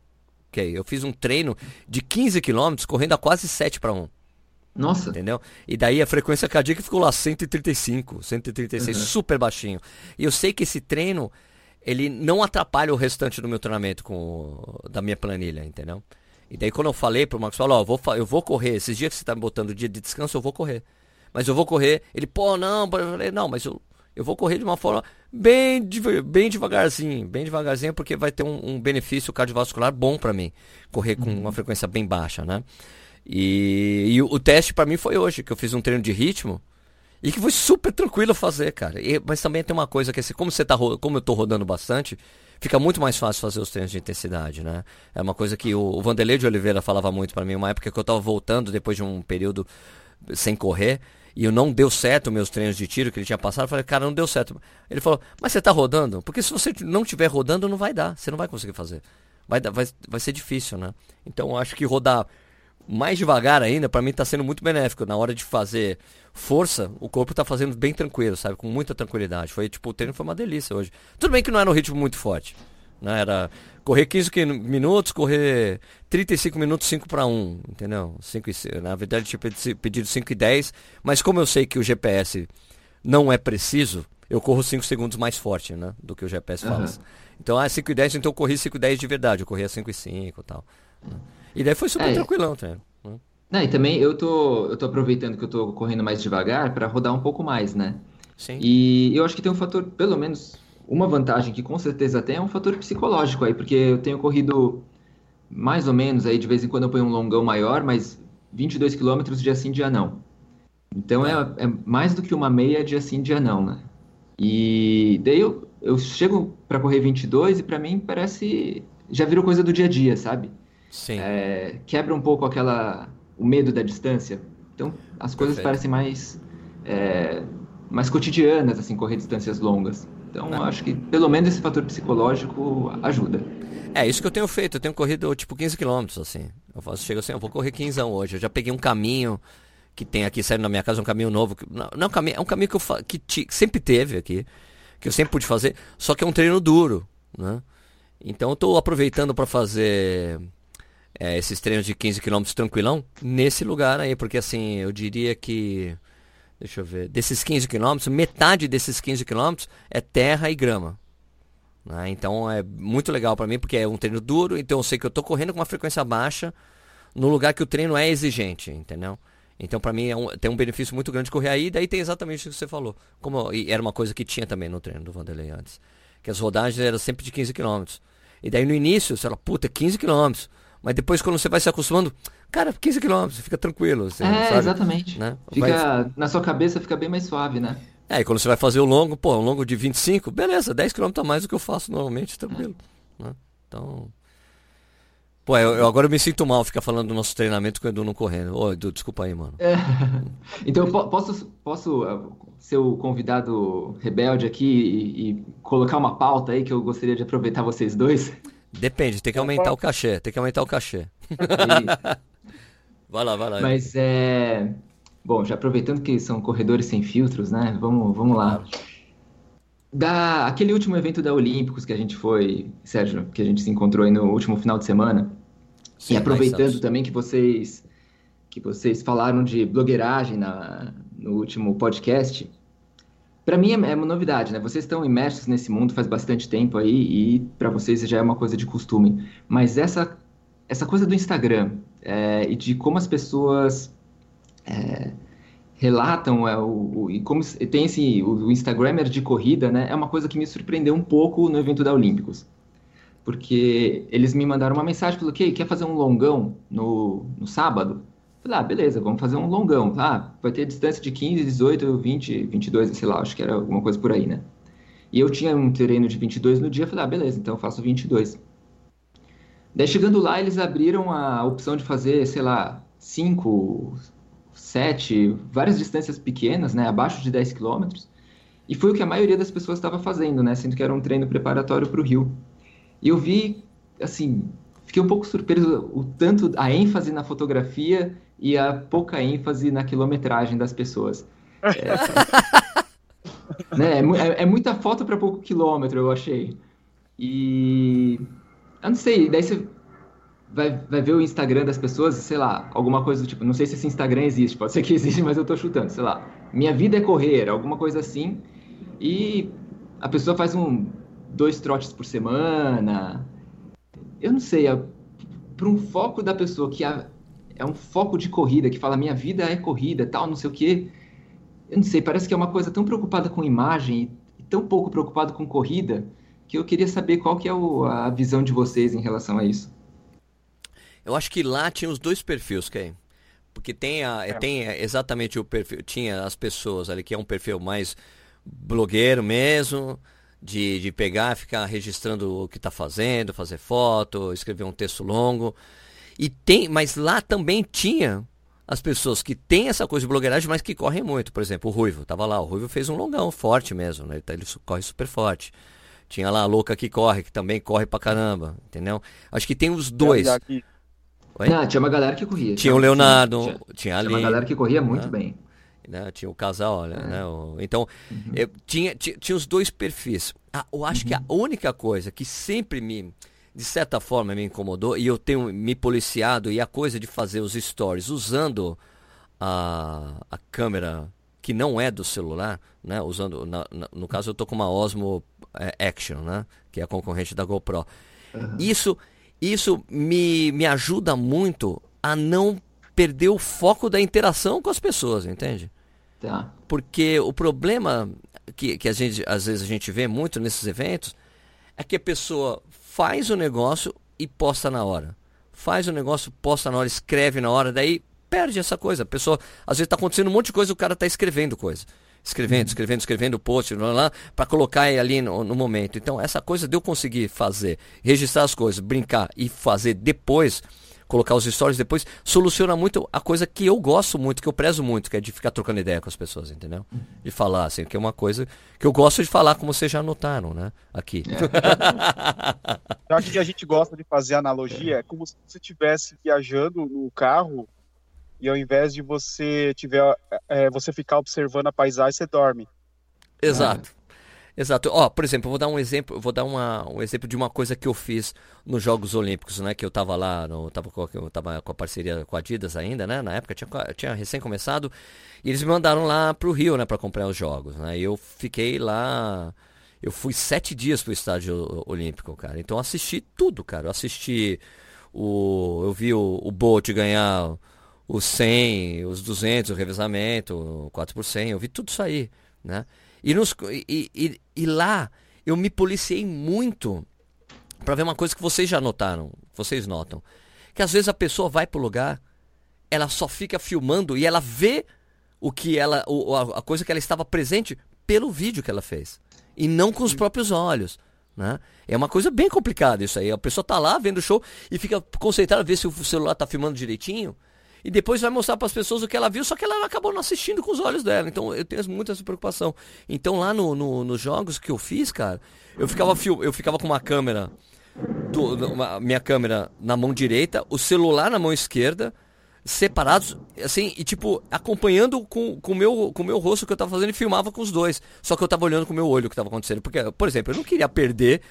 ok, eu fiz um treino de 15 quilômetros correndo a quase 7 para 1. Nossa. Entendeu? E daí a frequência cardíaca ficou lá 135, 136, uhum. super baixinho. E eu sei que esse treino, ele não atrapalha o restante do meu treinamento com, da minha planilha, entendeu? E daí quando eu falei pro Marcos, falou, ó, eu vou, eu vou correr, esses dias que você tá me botando dia de descanso, eu vou correr. Mas eu vou correr. Ele, pô, não, eu falei, não, mas eu, eu vou correr de uma forma bem, bem devagarzinho, bem devagarzinho, porque vai ter um, um benefício cardiovascular bom para mim. Correr com uhum. uma frequência bem baixa, né? E, e o, o teste para mim foi hoje, que eu fiz um treino de ritmo. E que foi super tranquilo fazer, cara. E, mas também tem uma coisa que assim, como você tá como eu tô rodando bastante, fica muito mais fácil fazer os treinos de intensidade, né? É uma coisa que o, o Vanderlei de Oliveira falava muito para mim, uma época que eu estava voltando depois de um período sem correr, e não deu certo meus treinos de tiro que ele tinha passado. Eu falei, cara, não deu certo. Ele falou, mas você está rodando? Porque se você não estiver rodando, não vai dar. Você não vai conseguir fazer. Vai, vai, vai ser difícil, né? Então eu acho que rodar mais devagar ainda, para mim está sendo muito benéfico. Na hora de fazer força, o corpo está fazendo bem tranquilo, sabe? Com muita tranquilidade. Foi tipo, o treino foi uma delícia hoje. Tudo bem que não era um ritmo muito forte. Né? Era correr 15 minutos, correr 35 minutos 5 para 1, entendeu? 5 e, na verdade tinha pedido 5 e 10, mas como eu sei que o GPS não é preciso, eu corro 5 segundos mais forte, né? Do que o GPS fala. Uhum. Então, ah, 5 e 10, então eu corri 5 e 10 de verdade, eu corria 5 e 5 e tal. Né? E daí foi super é. tranquilão, tá? Não, e também eu tô, eu tô aproveitando que eu tô correndo mais devagar para rodar um pouco mais, né? Sim. E eu acho que tem um fator, pelo menos uma vantagem que com certeza tem é um fator psicológico aí, porque eu tenho corrido mais ou menos aí, de vez em quando eu ponho um longão maior, mas 22 quilômetros dia sim, dia não. Então é, é mais do que uma meia dia sim, dia não, né? E daí eu, eu chego para correr 22 e para mim parece já virou coisa do dia a dia, sabe? Sim. É, quebra um pouco aquela o medo da distância. Então as coisas Perfeito. parecem mais é, mais cotidianas assim correr distâncias longas. Então eu acho que pelo menos esse fator psicológico ajuda. É isso que eu tenho feito. Eu tenho corrido tipo 15 quilômetros assim. Eu faço, chego assim, eu vou correr 15 hoje. Eu já peguei um caminho que tem aqui saindo na minha casa um caminho novo. Que, não, não, é um caminho que eu que, que sempre teve aqui, que eu sempre pude fazer. Só que é um treino duro, né? Então eu estou aproveitando para fazer é, esses treinos de 15 km tranquilão nesse lugar aí, porque assim, eu diria que. Deixa eu ver. Desses 15 km, metade desses 15 km é terra e grama. Né? Então é muito legal para mim, porque é um treino duro, então eu sei que eu estou correndo com uma frequência baixa no lugar que o treino é exigente, entendeu? Então, para mim, é um, tem um benefício muito grande correr aí. Daí tem exatamente o que você falou. Como, e era uma coisa que tinha também no treino do Vanderlei antes. Que as rodagens eram sempre de 15 km. E daí no início, você fala, puta, 15 km. Mas depois, quando você vai se acostumando, cara, 15 km, fica tranquilo. Você, é, sabe? exatamente. Né? Fica, vai... Na sua cabeça fica bem mais suave, né? É, e quando você vai fazer o longo, pô, um longo de 25, beleza, 10 km a mais do que eu faço normalmente, tranquilo. É. Né? Então. Pô, eu, eu, agora eu me sinto mal ficar falando do nosso treinamento com o Edu não correndo. Ô, Edu, desculpa aí, mano. É. Então, posso, posso uh, ser o convidado rebelde aqui e, e, colocar uma pauta aí que eu gostaria de aproveitar vocês dois? Depende, tem que aumentar o cachê. Tem que aumentar o cachê. vai lá, vai lá. Mas é. Bom, já aproveitando que são corredores sem filtros, né? Vamos, vamos lá. Da, aquele último evento da Olímpicos que a gente foi, Sérgio, que a gente se encontrou aí no último final de semana. Sim, e aproveitando também que vocês que vocês falaram de blogueiragem na, no último podcast, para mim é, é, uma novidade, né? Vocês estão imersos nesse mundo faz bastante tempo aí e para vocês já é uma coisa de costume. Mas essa, essa coisa do Instagram é, e de como as pessoas é, relatam é, o, o, e como tem esse o, o Instagrammer de corrida, né? É uma coisa que me surpreendeu um pouco no evento da Olímpicos. Porque eles me mandaram uma mensagem, falou, que quer fazer um longão no, no sábado? Falei, ah, beleza, vamos fazer um longão. Ah, vai ter distância de 15, 18, 20, 22, sei lá, acho que era alguma coisa por aí, né? E eu tinha um treino de 22 no dia, falei, ah, beleza, então eu faço 22. Daí chegando lá, eles abriram a opção de fazer, sei lá, 5, 7, várias distâncias pequenas, né, abaixo de 10 quilômetros. E foi o que a maioria das pessoas estava fazendo, né, sendo que era um treino preparatório para o Rio. E eu vi, assim, fiquei um pouco surpreso o tanto, a ênfase na fotografia e a pouca ênfase na quilometragem das pessoas. É, né? É, é, é muita foto para pouco quilômetro, eu achei. E. Eu não sei, daí você vai, vai ver o Instagram das pessoas, sei lá, alguma coisa do tipo. Não sei se esse Instagram existe, pode ser que existe, mas eu tô chutando, sei lá. Minha vida é correr, alguma coisa assim. E a pessoa faz um dois trotes por semana. Eu não sei, é, para um foco da pessoa que é, é um foco de corrida, que fala minha vida é corrida, tal, não sei o quê eu não sei, parece que é uma coisa tão preocupada com imagem e tão pouco preocupada com corrida que eu queria saber qual que é o, a visão de vocês em relação a isso. Eu acho que lá tinha os dois perfis, Ken. Porque tem, a, é. tem exatamente o perfil, tinha as pessoas ali que é um perfil mais blogueiro mesmo, de, de pegar, ficar registrando o que está fazendo, fazer foto, escrever um texto longo. E tem, mas lá também tinha as pessoas que têm essa coisa de blogueiragem, mas que correm muito. Por exemplo, o Ruivo, tava lá, o Ruivo fez um longão forte mesmo, né? Ele corre super forte. Tinha lá a louca que corre, que também corre pra caramba, entendeu? Acho que tem os dois. Oi? Não, tinha uma galera que corria. Tinha, tinha o Leonardo, tinha, tinha ali. Tinha uma galera que corria muito né? bem. Né? Tinha o casal, olha, é. né? O, então, uhum. eu, tinha, tinha, tinha, os dois perfis. Ah, eu acho uhum. que a uhum. única coisa que sempre me, de certa forma me incomodou e eu tenho me policiado e a coisa de fazer os stories usando a, a câmera que não é do celular, né? Usando, na, na, no caso eu tô com uma Osmo é, Action, né? Que é a concorrente da GoPro. Uhum. Isso, isso me, me ajuda muito a não perder o foco da interação com as pessoas, entende? Tá. Porque o problema que, que a gente, às vezes a gente vê muito nesses eventos é que a pessoa faz o negócio e posta na hora. Faz o negócio, posta na hora, escreve na hora, daí perde essa coisa. A pessoa, às vezes está acontecendo um monte de coisa, o cara está escrevendo coisa. Escrevendo, escrevendo, escrevendo post, lá, para colocar ali no, no, momento. Então, essa coisa de eu conseguir fazer, registrar as coisas, brincar e fazer depois, colocar os stories depois, soluciona muito a coisa que eu gosto muito, que eu prezo muito, que é de ficar trocando ideia com as pessoas, entendeu? De falar, assim, que é uma coisa que eu gosto de falar, como vocês já notaram, né? Aqui. É. eu acho que a gente gosta de fazer analogia, é como se você estivesse viajando no carro e ao invés de você tiver é, você ficar observando a paisagem, você dorme. Exato. Exato. Ó, por exemplo, eu vou dar um exemplo, vou dar uma, um exemplo de uma coisa que eu fiz nos Jogos Olímpicos, né? Que eu tava lá, no, tava com, eu tava com a parceria com a Adidas ainda, né? Na época tinha, tinha recém começado. E eles me mandaram lá pro Rio, né? Pra comprar os Jogos, né? E eu fiquei lá... Eu fui sete dias pro estádio olímpico, cara. Então eu assisti tudo, cara. Eu assisti o... Eu vi o, o Bolt ganhar os 100, os 200, o revezamento, o 4 por 100. Eu vi tudo isso aí, né? E, nos, e, e, e lá eu me policiei muito para ver uma coisa que vocês já notaram, vocês notam. Que às vezes a pessoa vai pro lugar, ela só fica filmando e ela vê o que ela. O, a, coisa que ela estava presente pelo vídeo que ela fez. E não com os próprios olhos. Né? É uma coisa bem complicada isso aí. A pessoa tá lá vendo o show e fica concentrada a ver se o celular tá filmando direitinho e depois vai mostrar para as pessoas o que ela viu, só que ela acabou não assistindo com os olhos dela. Então eu tenho muita essa preocupação. Então lá no, no, nos jogos que eu fiz, cara, eu ficava, eu ficava com uma câmera, do, uma, minha câmera na mão direita, o celular na mão esquerda, separados, assim, e tipo, acompanhando com o com meu, com meu rosto que eu tava fazendo e filmava com os dois. Só que eu tava olhando com o meu olho o que tava acontecendo. Porque, por exemplo, eu não queria perder,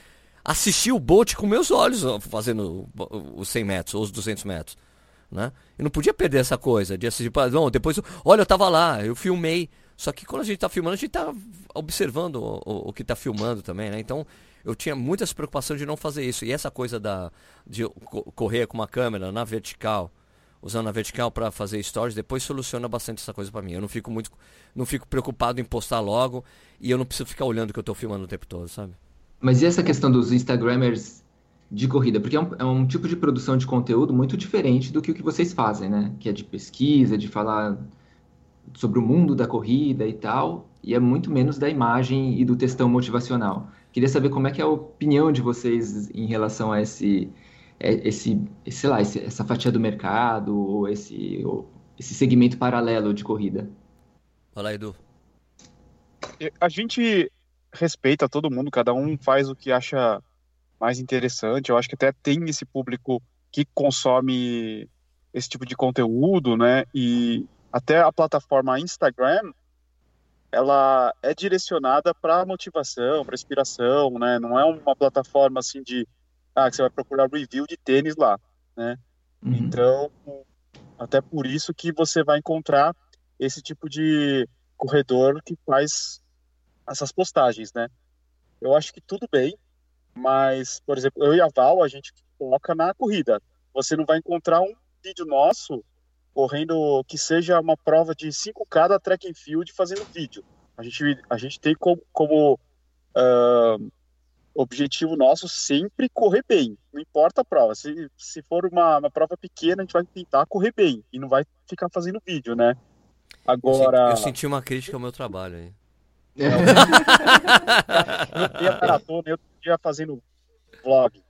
assistir o bote com meus olhos fazendo os 100 metros ou os 200 metros. Né? Eu não podia perder essa coisa de assistir. Não, depois, olha, eu tava lá, eu filmei. Só que quando a gente tá filmando, a gente tá observando o, o, o que tá filmando também, né? Então, eu tinha muitas preocupações de não fazer isso. E essa coisa da, de correr com uma câmera na vertical, usando a vertical para fazer stories, depois soluciona bastante essa coisa para mim. Eu não fico muito, não fico preocupado em postar logo e eu não preciso ficar olhando o que eu estou filmando o tempo todo, sabe? Mas e essa questão dos Instagramers de corrida? Porque é um, é um tipo de produção de conteúdo muito diferente do que o que vocês fazem, né? Que é de pesquisa, de falar sobre o mundo da corrida e tal, e é muito menos da imagem e do textão motivacional. Queria saber como é que é a opinião de vocês em relação a esse é, esse, sei lá, esse, essa fatia do mercado, ou esse, ou esse segmento paralelo de corrida? Fala, Edu. A gente respeita todo mundo, cada um faz o que acha mais interessante. Eu acho que até tem esse público que consome esse tipo de conteúdo, né? E até a plataforma Instagram, ela é direcionada para motivação, para inspiração, né? Não é uma plataforma assim de ah, que você vai procurar review de tênis lá, né? Uhum. Então, até por isso que você vai encontrar esse tipo de corredor que faz essas postagens, né? Eu acho que tudo bem, mas, por exemplo, eu e a Val, a gente coloca na corrida. Você não vai encontrar um vídeo nosso correndo que seja uma prova de 5K da track and field fazendo vídeo. A gente, a gente tem como, como uh, objetivo nosso sempre correr bem, não importa a prova. Se, se for uma, uma prova pequena, a gente vai tentar correr bem e não vai ficar fazendo vídeo, né? Agora. Eu, eu senti uma crítica ao meu trabalho aí. É. eu tenho maratona, eu fazendo vlog.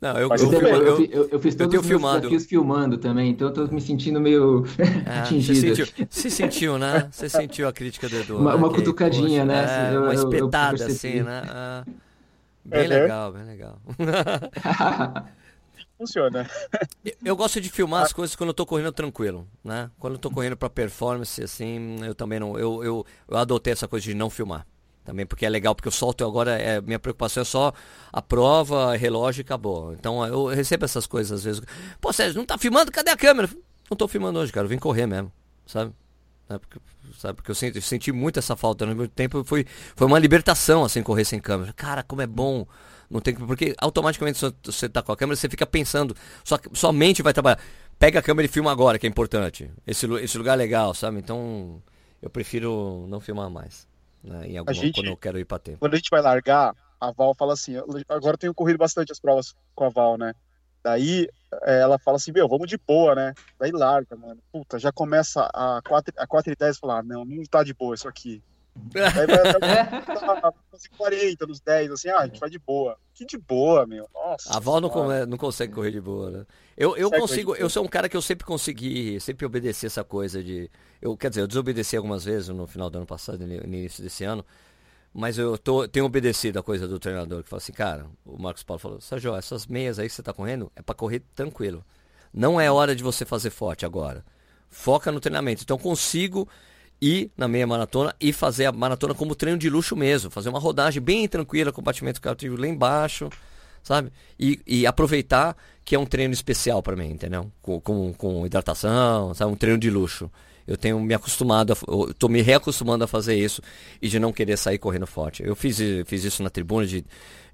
Não, eu, eu, eu, eu, eu, fiz todos os filmado. desafios filmando também, então eu tô me sentindo meio é, atingido. Você sentiu, você sentiu, né? Você sentiu a crítica do Edu. Uma, né? uma cutucadinha, poxa, né? É, uma espetada assim, né? Ah, bem uhum. legal, bem legal. Funciona. Eu gosto de filmar as coisas quando eu tô correndo tranquilo, né? Quando eu tô correndo para performance, assim, eu também não. Eu, eu, eu adotei essa coisa de não filmar também porque é legal, porque eu solto agora, é, minha preocupação é só a prova, relógio e acabou. Então eu recebo essas coisas às vezes. Pô, Sérgio, não tá filmando? Cadê a câmera? Não tô filmando hoje, cara, eu vim correr mesmo, sabe? É porque, sabe, porque eu senti, senti muito essa falta. No meu tempo foi, foi uma libertação, assim, correr sem câmera. Cara, como é bom. Não tem Porque automaticamente você tá com a câmera, você fica pensando. Sua, sua mente vai trabalhar. Pega a câmera e filma agora, que é importante. Esse, esse lugar é legal, sabe? Então eu prefiro não filmar mais. Né, em alguma, gente, quando eu quero ir para tempo. Quando a gente vai largar, a Val fala assim, agora eu tenho corrido bastante as provas com a Val, né? Daí é, ela fala assim, meu, vamos de boa, né? Daí larga, mano. Puta, já começa a 4, a 4 e 10 falar, ah, não, não tá de boa isso aqui. Aí vai até 40, nos 10, assim, ah, a gente vai de boa. Que de boa, meu. Nossa. A Val não, come, não consegue correr de boa, né? Eu, eu consigo, eu sou um cara que eu sempre consegui, sempre obedeci essa coisa de. Eu, quer dizer, eu desobedeci algumas vezes no final do ano passado, no início desse ano. Mas eu tô, tenho obedecido a coisa do treinador que fala assim, cara, o Marcos Paulo falou, Sérgio, essas meias aí que você tá correndo é para correr tranquilo. Não é hora de você fazer forte agora. Foca no treinamento. Então consigo ir na meia maratona e fazer a maratona como treino de luxo mesmo. Fazer uma rodagem bem tranquila, compartimento cardiovascular lá embaixo, sabe? E, e, aproveitar que é um treino especial para mim, entendeu? Com, com, com, hidratação, sabe? Um treino de luxo. Eu tenho me acostumado, a, tô me reacostumando a fazer isso e de não querer sair correndo forte. Eu fiz, fiz isso na tribuna de,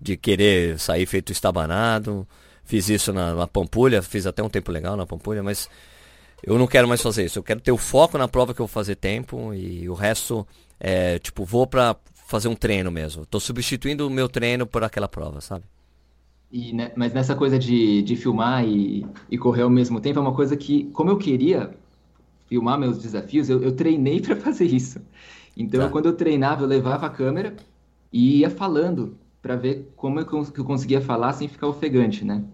de querer sair feito estabanado. Fiz isso na, na Pampulha, fiz até um tempo legal na Pampulha, mas eu não quero mais fazer isso. Eu quero ter o foco na prova que eu vou fazer tempo e o resto é, tipo, vou pra fazer um treino mesmo. Tô substituindo o meu treino por aquela prova, sabe? E, né, mas nessa coisa de, de filmar e, e correr ao mesmo tempo é uma coisa que, como eu queria filmar meus desafios, eu, eu treinei para fazer isso. Então, tá. quando eu treinava, eu levava a câmera e ia falando para ver como eu, eu conseguia falar sem ficar ofegante, né?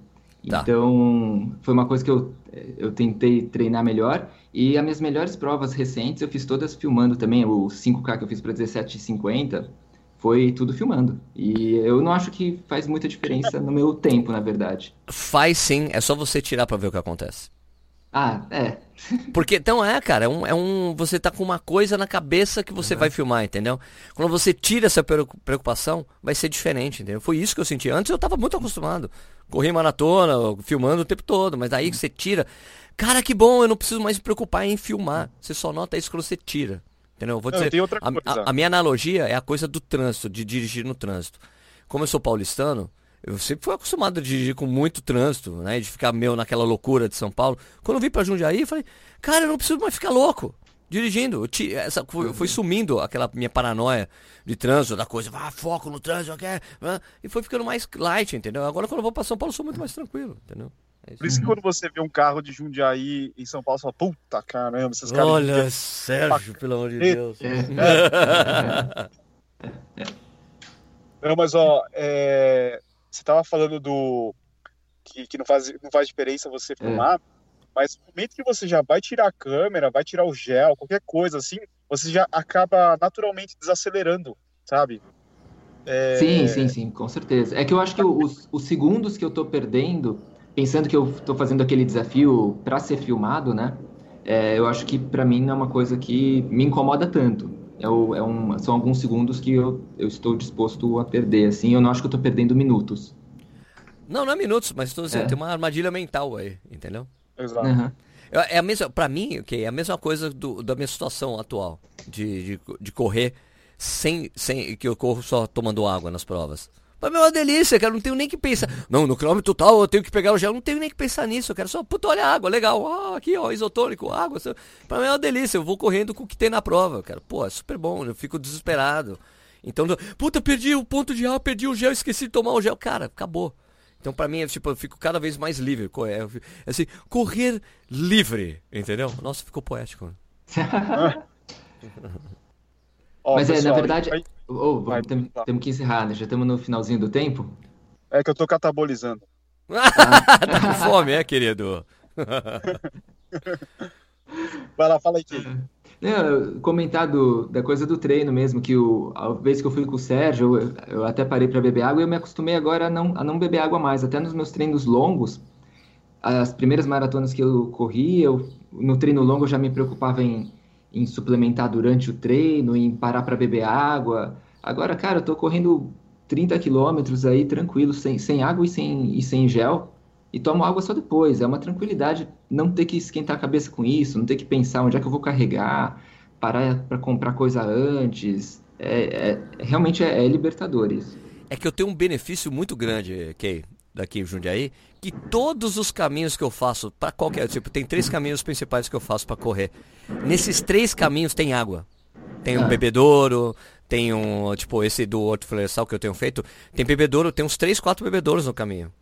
Tá. Então, foi uma coisa que eu, eu tentei treinar melhor. E as minhas melhores provas recentes eu fiz todas filmando também. O 5K que eu fiz para 17,50 foi tudo filmando. E eu não acho que faz muita diferença no meu tempo, na verdade. Faz sim, é só você tirar para ver o que acontece. Ah, é. Porque, então é, cara, é um, é um. Você tá com uma coisa na cabeça que você uhum. vai filmar, entendeu? Quando você tira essa preocupação, vai ser diferente, entendeu? Foi isso que eu senti. Antes eu tava muito acostumado. Corri maratona, filmando o tempo todo, mas aí que você tira. Cara, que bom, eu não preciso mais me preocupar em filmar. Você só nota isso quando você tira. Entendeu? Vou dizer, não, a, a, a minha analogia é a coisa do trânsito, de dirigir no trânsito. Como eu sou paulistano, Eu sempre fui acostumado a dirigir com muito trânsito, né? De ficar meio naquela loucura de São Paulo. Quando eu vim pra Jundiaí, eu falei, cara, eu não preciso mais ficar louco dirigindo. Te, essa, foi, foi, sumindo aquela minha paranoia de trânsito, da coisa, ah, foco no trânsito, quer, ah, e foi ficando mais light, entendeu? Agora quando eu vou pra São Paulo, eu sou muito mais tranquilo, entendeu? É Por isso que quando você vê um carro de Jundiaí em São Paulo, você fala, puta caramba, esses caras. Olha, Sérgio, pelo amor de Deus. Não, mas ó, é... você tava falando do. Que, que não, faz, não faz diferença você filmar. É. Mas no momento que você já vai tirar a câmera, vai tirar o gel, qualquer coisa assim, você já acaba naturalmente desacelerando, sabe? É... Sim, sim, sim, com certeza. É que eu acho que os, os segundos que eu tô perdendo, pensando que eu tô fazendo aquele desafio para ser filmado, né? É, eu acho que para mim não é uma coisa que me incomoda tanto. É, o, é um, são alguns segundos que eu, eu estou disposto a perder, assim. Eu não acho que eu tô perdendo minutos. Não, não é minutos, mas estou dizendo, é. tem uma armadilha mental aí, entendeu? Exato. Uhum. É a mesma, pra mim, okay, é a mesma coisa do, da minha situação atual, de, de, de, correr sem, sem que eu corro só tomando água nas provas. Pra mim é uma delícia, cara, não tenho nem que pensar. Não, no quilômetro tal eu tenho que pegar o gel, não tenho nem que pensar nisso, eu quero só, puta, olha a água, legal, ah, aqui ó, isotônico, água. Pra mim é uma delícia, eu vou correndo com o que tem na prova, cara. Pô, é super bom, eu fico desesperado. Então, puta, perdi o ponto de água, perdi o gel, esqueci de tomar o gel. Cara, acabou. Então, para mim, é, tipo, eu fico cada vez mais livre. É, assim, correr livre, entendeu? Nossa, ficou poético. oh, Mas pessoal, é, na verdade. Oh, vai, tem, temos que encerrar, né? Já estamos no finalzinho do tempo. É que eu tô catabolizando. tá com fome, é, querido? vai lá, fala aí, Key. Não, comentar do, da coisa do treino mesmo, que o, a vez que eu fui com o Sérgio, eu, eu até parei para beber água e eu me acostumei agora a não, a não beber água mais. Até nos meus treinos longos, as primeiras maratonas que eu corri, eu, no treino longo eu já me preocupava em, em suplementar durante o treino, em parar para beber água. Agora, cara, eu tô correndo 30 quilômetros aí tranquilo, sem, sem água e sem, e sem gel e tomo água só depois. É uma tranquilidade não ter que esquentar a cabeça com isso, não ter que pensar onde é que eu vou carregar, parar para comprar coisa antes. É, é realmente é, é, libertador isso. É que eu tenho um benefício muito grande, Kay, daqui em Jundiaí, que todos os caminhos que eu faço para qualquer tipo, tem três caminhos principais que eu faço para correr. Nesses três caminhos tem água. Tem um ah. bebedouro, tem um, tipo, esse do Horto Florestal que eu tenho feito, tem bebedouro, tem uns três, quatro bebedouros no caminho.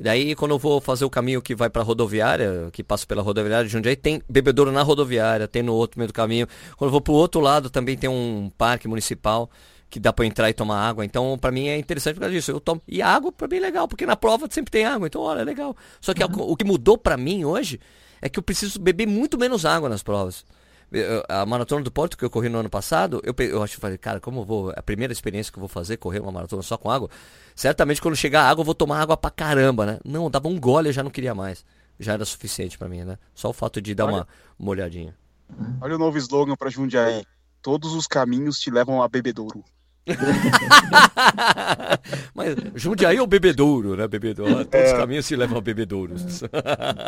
Daí, quando eu vou fazer o caminho que vai para rodoviária, que passa pela rodoviária de Jundiaí, tem bebedouro na rodoviária, tem no outro meio do caminho. Quando eu vou para o outro lado, também tem um parque municipal que dá para entrar e tomar água. Então, para mim é interessante por causa disso. Eu tomo e a água para mim é legal, porque na prova sempre tem água. Então, olha, é legal. Só que uhum. o que mudou para mim hoje é que eu preciso beber muito menos água nas provas a maratona do Porto que eu corri no ano passado, eu, eu acho que falei, cara, como eu vou. A primeira experiência que eu vou fazer, correr uma maratona só com água, certamente quando chegar a água eu vou tomar água pra caramba, né? Não, dava um gole eu já não queria mais. Já era suficiente para mim, né? Só o fato de dar Olha. uma, uma olhadinha. Olha o novo slogan pra Jundiaí. Todos os caminhos te levam a bebedouro. Mas Jundiaí é o bebedouro, né? Bebedouro. Todos é. os caminhos se levam a bebedouros.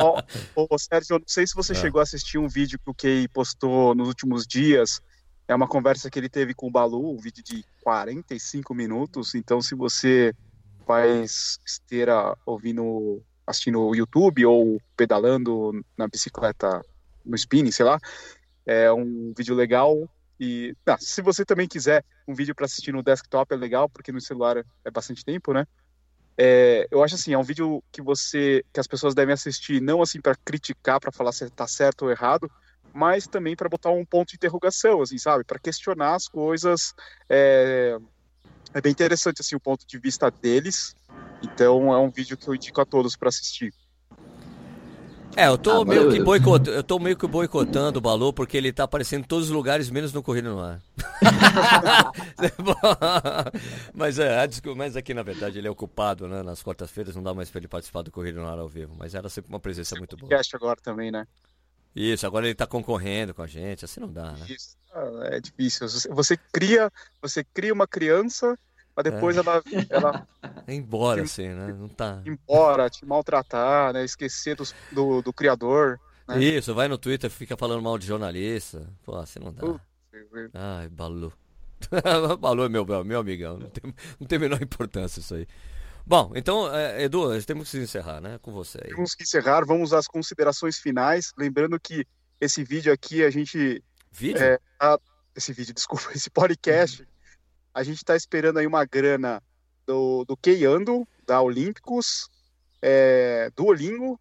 Ô, oh, oh, Sérgio, eu não sei se você é. chegou a assistir um vídeo que o Key postou nos últimos dias. É uma conversa que ele teve com o Balu, um vídeo de 45 minutos. Então, se você faz esteira ouvindo, assistindo o YouTube ou pedalando na bicicleta, no spinning, sei lá, é um vídeo legal e ah, se você também quiser um vídeo para assistir no desktop é legal, porque no celular é bastante tempo, né? É, eu acho assim, é um vídeo que você, que as pessoas devem assistir não assim para criticar, para falar se está certo ou errado, mas também para botar um ponto de interrogação, assim, sabe? Para questionar as coisas. É, é bem interessante assim o ponto de vista deles. Então é um vídeo que eu indico a todos para assistir. É, eu tô, ah, meio, que boicot... eu tô meio que boicotando o Balu porque ele tá aparecendo em todos os lugares, menos no Corrida no Ar. mas, é, mas aqui na verdade ele é ocupado, né? Nas quartas-feiras não dá mais pra ele participar do Corrida no Ar ao vivo. Mas era sempre uma presença muito boa. agora também, né? Isso, agora ele tá concorrendo com a gente, assim não dá, né? Isso, ah, é difícil. Você cria, você cria uma criança Pra depois é. ela, ela. É embora, te, assim, né? Não tá. Embora, te maltratar, né? Esquecer do, do, do criador. Né? Isso, vai no Twitter fica falando mal de jornalista. Pô, assim não dá. Uh, Ai, Balu. Balu é meu, meu amigão. Não tem, não tem a menor importância isso aí. Bom, então, é, Edu, temos que encerrar, né? Com você aí. Temos que encerrar, vamos às considerações finais. Lembrando que esse vídeo aqui, a gente. Vídeo? É, a, esse vídeo, desculpa, esse podcast, a gente está esperando aí uma grana do, do Keiando, da Olímpicos, é, do Olingo,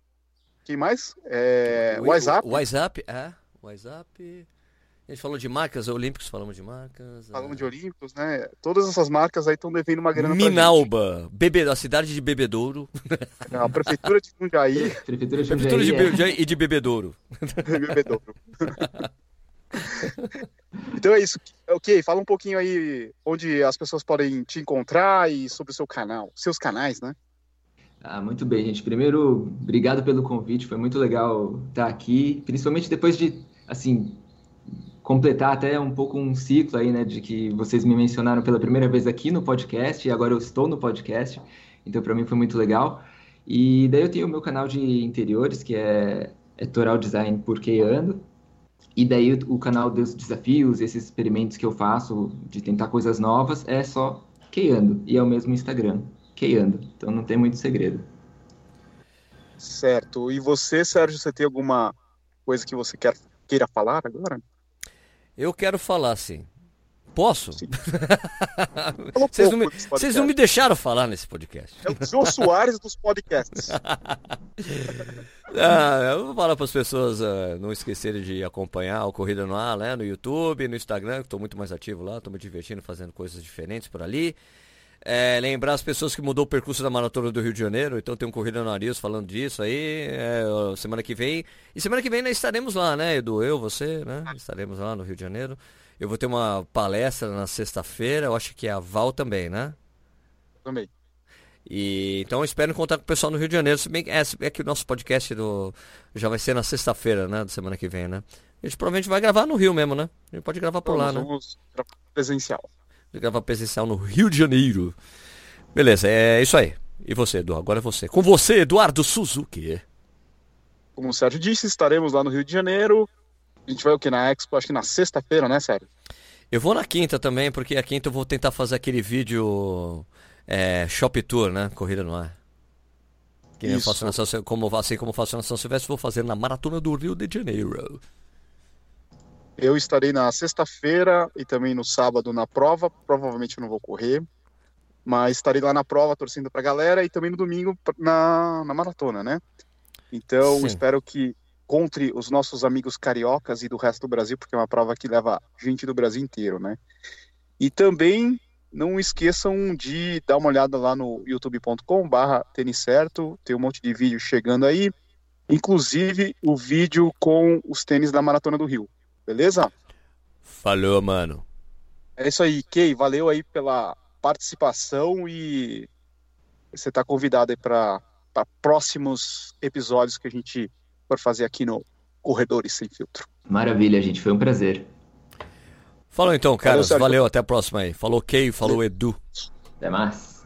quem mais? É, o WhatsApp. O WhatsApp, é. WhatsApp. A gente falou de marcas, Olímpicos falamos de marcas. Falamos é... de Olímpicos, né? Todas essas marcas aí estão devendo uma grana Minalba, Bebe, a cidade de Bebedouro. Não, a prefeitura de Jundiaí. prefeitura de Jundiaí, prefeitura de é. e de Bebedouro. Bebedouro. então é isso. Ok, fala um pouquinho aí onde as pessoas podem te encontrar e sobre o seu canal, seus canais, né? Ah, muito bem, gente. Primeiro, obrigado pelo convite. Foi muito legal estar aqui, principalmente depois de, assim, completar até um pouco um ciclo aí, né, de que vocês me mencionaram pela primeira vez aqui no podcast e agora eu estou no podcast. Então, para mim foi muito legal. E daí eu tenho o meu canal de interiores, que é, é Toral Design por Ando. E daí o, canal dos desafios, esses experimentos que eu faço de tentar coisas novas, é só Ando. E é o mesmo Instagram queando. Então não tem muito segredo. Certo. E você, Sérgio, você tem alguma coisa que você quer, queira falar agora? Eu quero falar, sim. Posso? Vocês, não me, vocês não me deixaram falar nesse podcast. É o João Soares dos podcasts. ah, eu vou falar para as pessoas uh, não esquecerem de acompanhar o Corrida no Ar, né, no YouTube, no Instagram, que estou muito mais ativo lá, estou me divertindo fazendo coisas diferentes por ali. É, lembrar as pessoas que mudou o percurso da maratona do Rio de Janeiro, então tem um Corrida no Nariz falando disso aí, é, semana que vem. E semana que vem nós estaremos lá, né, Edu? Eu, você, né? Estaremos lá no Rio de Janeiro. Eu vou ter uma palestra na sexta-feira, eu acho que é a Val também, né? Também. E, então eu espero encontrar com o pessoal no Rio de Janeiro. Se bem que é, é que o nosso podcast do, já vai ser na sexta-feira, né? Da semana que vem, né? A gente provavelmente vai gravar no Rio mesmo, né? A gente pode gravar por lá, né? Vamos presencial de gravar presencial no Rio de Janeiro. Beleza, é isso aí. E você, Edu? Agora é você. Com você, Eduardo Suzuki. Como o Sérgio disse, estaremos lá no Rio de Janeiro. A gente vai o que? Na Expo, acho que na sexta-feira, né, Sérgio? Eu vou na quinta também, porque a quinta eu vou tentar fazer aquele vídeo é, Shop Tour, né? Corrida no ar. Que eu faço na São, como, assim como faço na São Silvestre, vou fazer na Maratona do Rio de Janeiro. Eu estarei na sexta-feira e também no sábado na prova. Provavelmente eu não vou correr, mas estarei lá na prova torcendo para a galera e também no domingo na, na maratona, né? Então Sim. espero que encontre os nossos amigos cariocas e do resto do Brasil, porque é uma prova que leva gente do Brasil inteiro, né? E também não esqueçam de dar uma olhada lá no youtube.com/barra tênis certo, tem um monte de vídeo chegando aí, inclusive o vídeo com os tênis da Maratona do Rio. Beleza? Falou, mano. É isso aí, Kay. Valeu aí pela participação e você está convidado aí para próximos episódios que a gente for fazer aqui no Corredores Sem Filtro. Maravilha, gente. Foi um prazer. Falou então, caras. Valeu, Valeu até a próxima aí. Falou, Kay. Falou, Edu. Até mais.